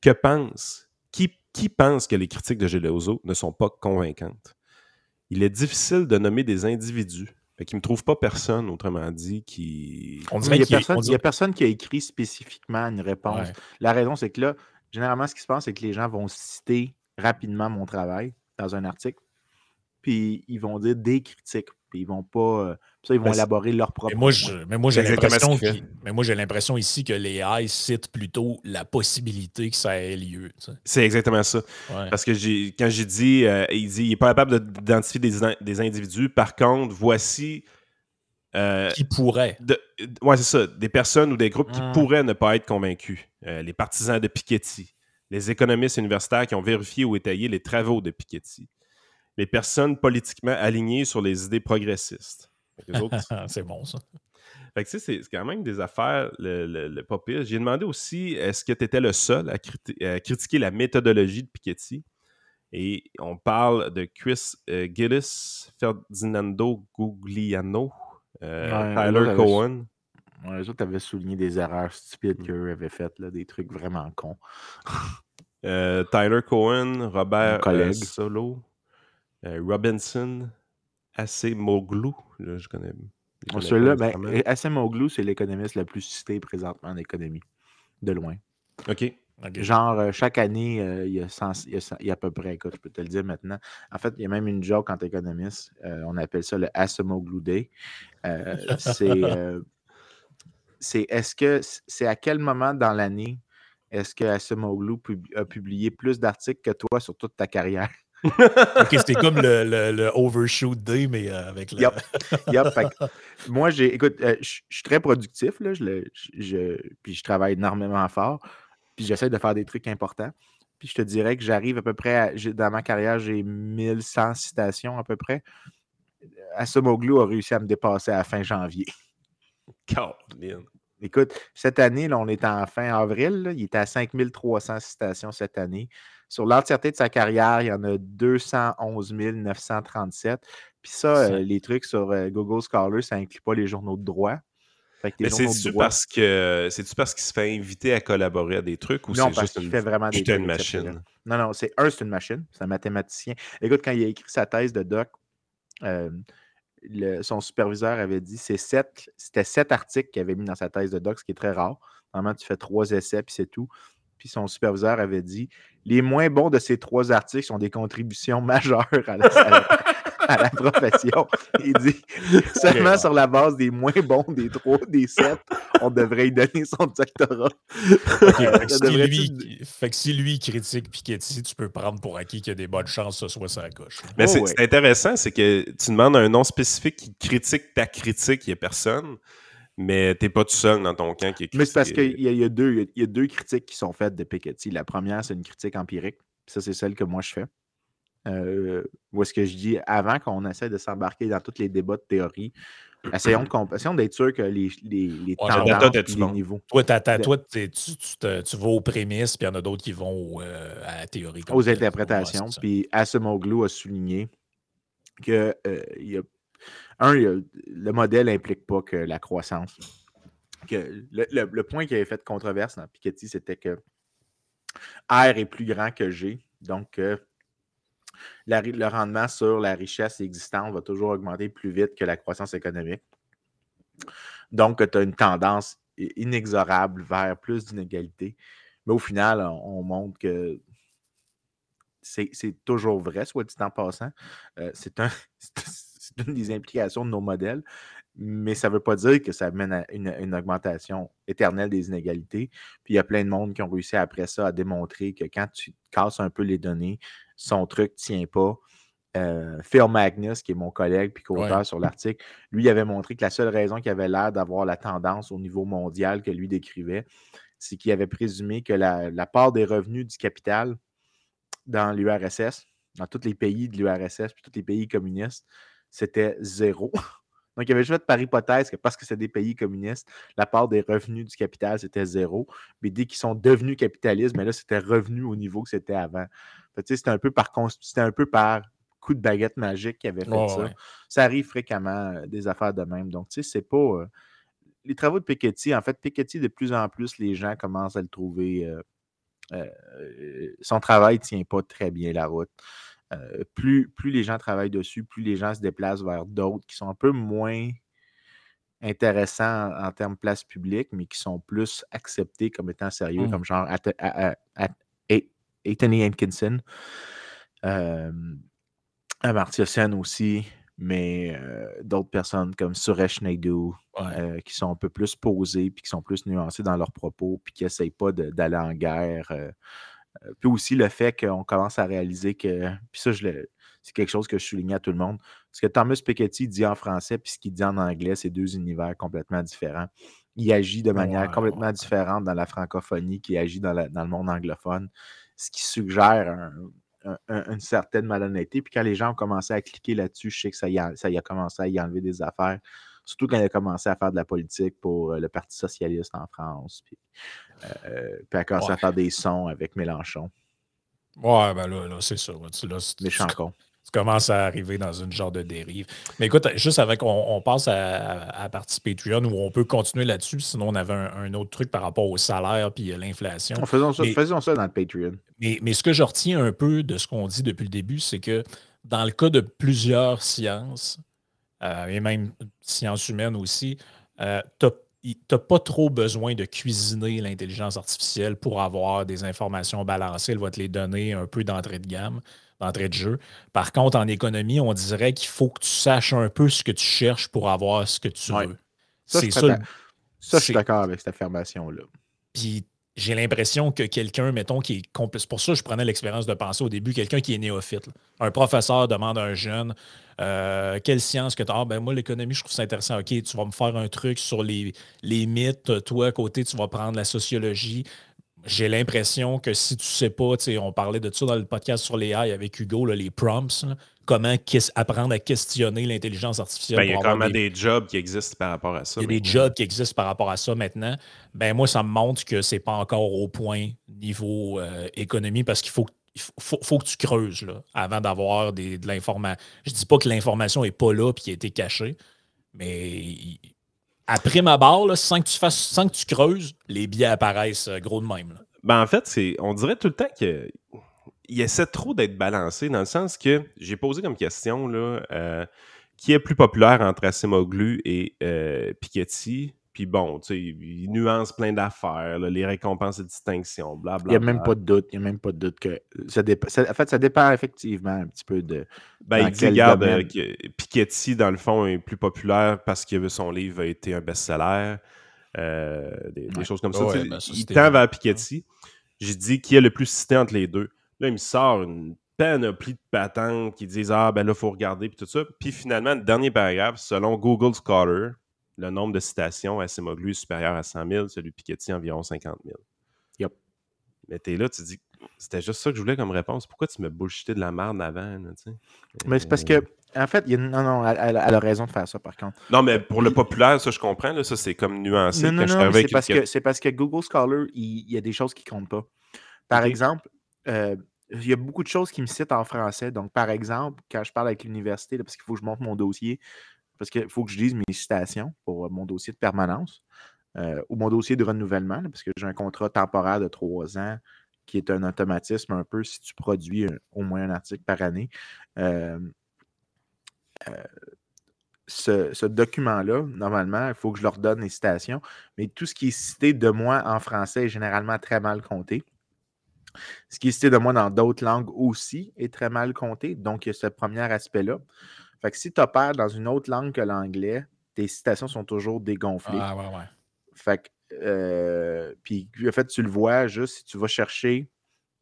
B: que pense, qui, qui pense que les critiques de Geloso ne sont pas convaincantes? Il est difficile de nommer des individus. Fait qu'il ne me trouve pas personne, autrement dit, qui.
C: On dirait il n'y a, personne qui a écrit spécifiquement une réponse. La raison, c'est que là, généralement, ce qui se passe, c'est que les gens vont citer rapidement mon travail dans un article. Puis ils vont dire des critiques. Puis ils vont pas. Euh, ça, ils vont ben, élaborer leur propre.
A: Mais moi, mais moi j'ai l'impression mais moi j'ai l'impression ici que les AI citent plutôt la possibilité que ça ait lieu.
B: C'est exactement ça. Parce que quand j'ai dit, euh, il dit, il n'est pas capable d'identifier des, des, individus. Par contre, voici.
A: Euh, qui pourraient.
B: Oui, c'est ça. Des personnes ou des groupes qui mmh. pourraient ne pas être convaincus. les partisans de Piketty, les économistes universitaires qui ont vérifié ou étayé les travaux de Piketty, les personnes politiquement alignées sur les idées progressistes.
A: c'est bon, ça.
B: Fait que, c'est quand même des affaires le, le, pas pire. J'ai demandé aussi est-ce que tu étais le seul à, critiquer la méthodologie de Piketty? Et on parle de Chris euh, Gillis, Ferdinando Gugliano, euh, Tyler Cohen.
C: Ouais, les autres avaient souligné des erreurs stupides mm. qu'eux avaient faites, là, des trucs vraiment cons.
B: Euh, Tyler Cohen, Robert euh, Solo, euh, Robinson, AC Moglou. Là, je connais.
C: Celui-là, ben, Moglou, c'est l'économiste le plus cité présentement en économie, de loin.
B: OK.
C: Genre, chaque année, il, y a il, y a à peu près, écoute, je peux te le dire maintenant. En fait, il y a même une joke entre économistes. on appelle ça le Asimoglu Day. c'est c'est est-ce que c'est à quel moment dans l'année est-ce que Asimoglu a publié plus d'articles que toi sur toute ta carrière?
A: ok, c'était comme le, overshoot day, mais euh, avec le.
C: moi, j'ai. Écoute, euh, je suis très productif, là, je, puis je travaille énormément fort, puis j'essaie de faire des trucs importants. Puis je te dirais que j'arrive à peu près, à, dans ma carrière, j'ai 1100 citations à peu près. Asimoglu a réussi à me dépasser à fin janvier. Écoute, cette année, là, on est en fin avril. il était à 5300 citations cette année. Sur l'entièreté de sa carrière, il y en a 211 937. Puis ça, euh, les trucs sur euh, Google Scholar, ça n'inclut pas les journaux de droit.
B: Mais c'est-tu parce que c'est-tu parce qu'il se fait inviter à collaborer à des trucs ou c'est juste une,
C: fait vraiment des
B: une machine?
C: Non, non, c'est un, c'est une machine, c'est un mathématicien. Écoute, quand il a écrit sa thèse de doc, euh, son superviseur avait dit c'est sept, c'était sept articles qu'il avait mis dans sa thèse de doc, ce qui est très rare. Normalement, tu fais trois essais, puis c'est tout. Puis son superviseur avait dit les moins bons de ces trois articles sont des contributions majeures à la, à la profession. Il dit seulement sur la base des moins bons des trois, des sept, on devrait lui donner son doctorat.
A: fait, que si lui, critique Piketty, tu peux prendre pour acquis qu'il y a des bonnes chances que ce soit sa coche.
B: Mais oh, c'est intéressant, c'est que tu demandes un nom spécifique qui critique ta critique, il n'y a personne. Mais tu n'es pas tout seul dans ton camp qui est
C: Mais c'est parce qu'il y, y, a deux, y a deux critiques qui sont faites de Piketty. La première, c'est une critique empirique. Ça, c'est celle que moi je fais. Euh, où est-ce que je dis, avant qu'on essaie de s'embarquer dans tous les débats de théorie, Essayons, d'être sûr que les, les, les
A: Ouais,
C: tendances,
B: mais
C: puis
B: bon?
C: les niveaux.
A: Toi, toi, tu, tu te- tu vas aux prémices, puis il y en a d'autres qui vont euh, à la théorie.
C: aux interprétations. Puis Asimoglu a souligné que euh, y a, un, il y a- le modèle n'implique pas que la croissance. Que le, le- le point qui avait fait controverse dans Piketty, c'était que R est plus grand que G. Donc, euh, le rendement sur la richesse existante va toujours augmenter plus vite que la croissance économique. Donc, tu as une tendance inexorable vers plus d'inégalités. Mais au final, on, on montre que c'est toujours vrai, soit dit en passant. Euh, c'est une des implications de nos modèles, mais ça ne veut pas dire que ça mène à une, une augmentation éternelle des inégalités. Puis il y a plein de monde qui ont réussi après ça à démontrer que quand tu casses un peu les données, son truc ne tient pas. Euh, Phil Magnus, qui est mon collègue puis co-auteur
A: Ouais.
C: sur l'article, lui il avait montré que la seule raison qu'il avait l'air d'avoir la tendance au niveau mondial que lui décrivait, c'est qu'il avait présumé que la, la part des revenus du capital dans l'URSS, dans tous les pays de l'URSS, puis tous les pays communistes, c'était zéro. Donc, il avait juste fait par hypothèse que parce que c'est des pays communistes, la part des revenus du capital, c'était zéro. Mais dès qu'ils sont devenus capitalistes, mais là, c'était revenu au niveau que c'était avant. C'était un peu par c'était un peu par coup de baguette magique qu'il avait fait ça.
A: ouais.
C: Ça arrive fréquemment, euh, des affaires de même. Donc, tu sais, c'est pas. euh, les travaux de Piketty, en fait, Piketty, de plus en plus, les gens commencent à le trouver. euh, son travail ne tient pas très bien la route. Euh, plus, plus les gens travaillent dessus, plus les gens se déplacent vers d'autres qui sont un peu moins intéressants en, en termes de place publique, mais qui sont plus acceptés comme étant sérieux,
A: Mm.
C: comme genre Anthony Hankinson. Euh, Amartya Sen aussi, mais euh, d'autres personnes comme Suresh Naidu,
A: Ouais.
C: euh, qui sont un peu plus posés, puis qui sont plus nuancés dans leurs propos, puis qui n'essayent pas d'aller en guerre. Euh. Puis aussi le fait qu'on commence à réaliser que, puis ça, c'est quelque chose que je soulignais à tout le monde, ce que Thomas Piketty dit en français, puis ce qu'il dit en anglais, c'est deux univers complètement différents. Il agit de manière
A: Ouais,
C: complètement
A: ouais.
C: différente dans la francophonie qu'il agit dans, la- dans le monde anglophone, ce qui suggère un- un- un- une certaine malhonnêteté. Puis quand les gens ont commencé à cliquer là-dessus, je sais que ça y a, ça y a commencé à y enlever des affaires. Surtout quand il a commencé à faire de la politique pour euh, le Parti socialiste en France. Puis, euh, puis à commencer à faire des sons avec Mélenchon.
A: Ouais, ben là, là c'est ça. là,
C: Méchant con.
A: tu commences à arriver dans une genre de dérive. Mais écoute, juste avant qu'on on passe à, à, à la partie Patreon où on peut continuer là-dessus, sinon on avait un, un autre truc par rapport au salaire puis à l'inflation.
C: Faisons ça,
A: Mais-
C: faisons ça dans le Patreon.
A: Mais, mais ce que je retiens un peu de ce qu'on dit depuis le début, c'est que dans le cas de plusieurs sciences, euh, et même sciences humaines aussi, euh, tu n'as pas trop besoin de cuisiner l'intelligence artificielle pour avoir des informations balancées. Elle va te les donner un peu d'entrée de gamme, d'entrée de jeu. Par contre, en économie, on dirait qu'il faut que tu saches un peu ce que tu cherches pour avoir ce que tu
C: Ouais.
A: veux.
C: Ça,
A: C'est
C: je
A: ça.
C: suis
A: le-
C: d'accord. Ça, je suis d'accord avec cette affirmation-là.
A: puis j'ai l'impression que quelqu'un, mettons, qui est compl- C'est pour ça que je prenais l'expérience de penser au début, quelqu'un qui est néophyte. là. Un professeur demande à un jeune euh, quelle science que tu as. Ah, ben moi, l'économie, je trouve ça intéressant. OK, tu vas me faire un truc sur les, les mythes. Toi, à côté, tu vas prendre la sociologie. J'ai l'impression que si tu sais pas, tu sais, on parlait de ça dans le podcast sur les AI avec Hugo, là, les prompts, là, comment apprendre à questionner l'intelligence artificielle.
B: Ben, il y a quand même des jobs qui existent par rapport à ça.
A: il y a des jobs qui existent par rapport à ça maintenant. Ben moi, ça me montre que c'est pas encore au point niveau euh, économie parce qu'il faut, il faut, que tu creuses là, avant d'avoir de l'information. Je dis pas que l'information est pas là et qu'elle a été cachée, mais après ma barre, sans, que tu fasses, sans que tu creuses, les biais apparaissent euh, gros de même.
B: Ben, en fait, on dirait tout le temps que il essaie trop d'être balancé dans le sens que j'ai posé comme question là, euh, qui est plus populaire entre Acemoglu et euh, Piketty? Puis bon, tu sais, il nuance plein d'affaires, là, les récompenses et distinctions,
C: Il
B: blablabla.
C: n'y a même pas de doute. Il n'y a même pas de doute que ça dépend. ça- en fait, ça dépend effectivement un petit peu de.
B: Ben, il dit, regarde, euh, que Piketty, dans le fond, est plus populaire parce que son livre a été un best-seller. euh, des, choses comme ça.
A: Ouais, ben, ça,
B: il tend vers Piketty. J'ai dit qui est le plus cité entre les deux. Là, il me sort une panoplie de patentes qui disent Ah, ben là, il faut regarder, puis tout ça. Puis finalement, le dernier paragraphe, selon Google Scholar, le nombre de citations à Acemoglu est supérieur à 100 000, celui de Piketty environ 50 000.
C: Yup.
B: Mais t'es là, tu dis C'était juste ça que je voulais comme réponse. Pourquoi tu me bullshité de la merde avant?
C: mais c'est parce que, en fait, il y a... non, non, elle, a raison de faire ça, par contre.
B: Non, mais pour le populaire, ça, je comprends. Là, ça, c'est comme nuancé.
C: Non, non, non, c'est parce, que, parce que Google Scholar, il, y a des choses qui comptent pas. Par exemple, euh, il y a beaucoup de choses qui me citent en français. Donc, par exemple, quand je parle avec l'université, parce qu'il faut que je monte mon dossier, parce qu'il faut que je dise mes citations pour euh, mon dossier de permanence euh, ou mon dossier de renouvellement, parce que j'ai un contrat temporaire de trois ans qui est un automatisme un peu si tu produis au moins un article par année. ce, document-là, normalement, il faut que je leur donne les citations, mais tout ce qui est cité de moi en français est généralement très mal compté. Ce qui est cité de moi dans d'autres langues aussi est très mal compté. Donc, il y a ce premier aspect-là. Fait que si tu opères dans une autre langue que l'anglais, tes citations sont toujours dégonflées.
A: Ah, ouais, ouais.
C: Fait que, euh, puis, en fait, tu le vois juste si tu vas chercher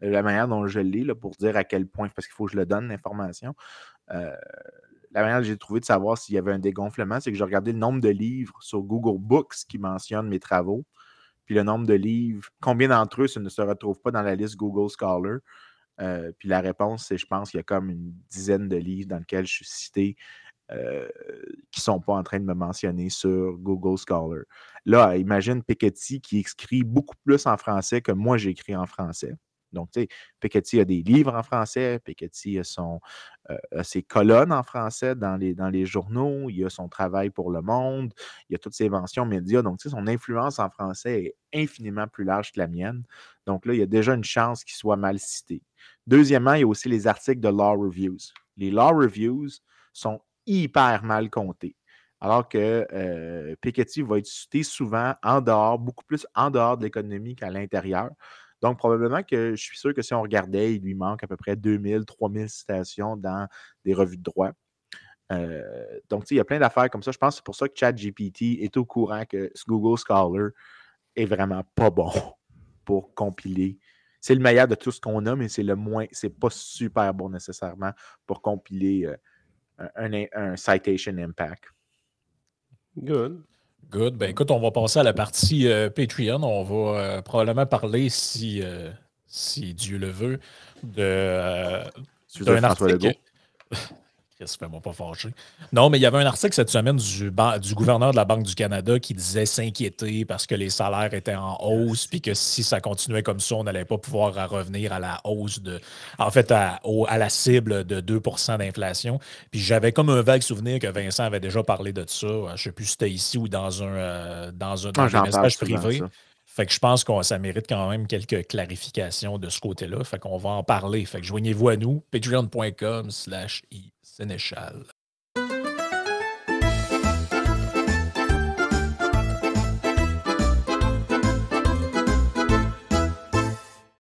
C: la manière dont je lis là, pour dire à quel point, parce qu'il faut que je le donne, l'information. Euh, la manière que j'ai trouvé de savoir s'il y avait un dégonflement, c'est que j'ai regardé le nombre de livres sur Google Books qui mentionnent mes travaux puis le nombre de livres, combien d'entre eux ne se retrouvent pas dans la liste Google Scholar? Euh, puis la réponse, c'est je pense qu'il y a comme une dizaine de livres dans lesquels je suis cité euh, qui ne sont pas en train de me mentionner sur Google Scholar. Là, imagine Piketty qui écrit beaucoup plus en français que moi j'écris en français. Donc, tu sais, Piketty a des livres en français, Piketty a, euh, ses colonnes en français dans les, journaux, il a son travail pour le monde, il a toutes ses mentions médias. Donc, tu sais, son influence en français est infiniment plus large que la mienne. Donc là, il y a déjà une chance qu'il soit mal cité. Deuxièmement, il y a aussi les articles de Law Reviews. Les Law Reviews sont hyper mal comptés. Alors que euh, Piketty va être cité souvent en dehors, beaucoup plus en dehors de l'économie qu'à l'intérieur. Donc, probablement que je suis sûr que si on regardait, il lui manque à peu près 2000, 3000 citations dans des revues de droit. Euh, donc, il y a plein d'affaires comme ça. Je pense que c'est pour ça que ChatGPT est au courant que Google Scholar est vraiment pas bon pour compiler. C'est le meilleur de tout ce qu'on a, mais c'est le moins, c'est pas super bon nécessairement pour compiler euh, un, un, citation impact.
B: Good.
A: Good. Ben écoute, on va passer à la partie euh, Patreon. On va euh, probablement parler, si, euh, si Dieu le veut, de d'un article. Qu'est-ce que moi pas fâché? Non, mais il y avait un article cette semaine du, du gouverneur de la Banque du Canada qui disait s'inquiéter parce que les salaires étaient en hausse, puis que si ça continuait comme ça, on n'allait pas pouvoir revenir à la hausse de. En fait, à, à la cible de 2% d'inflation. Puis j'avais comme un vague souvenir que Vincent avait déjà parlé de ça. Je ne sais plus si c'était ici ou dans un, euh, dans un, dans message privé. Fait que je pense que ça mérite quand même quelques clarifications de ce côté-là. Fait qu'on va en parler. Fait que joignez-vous à nous, patreon.com slash Sénéchal.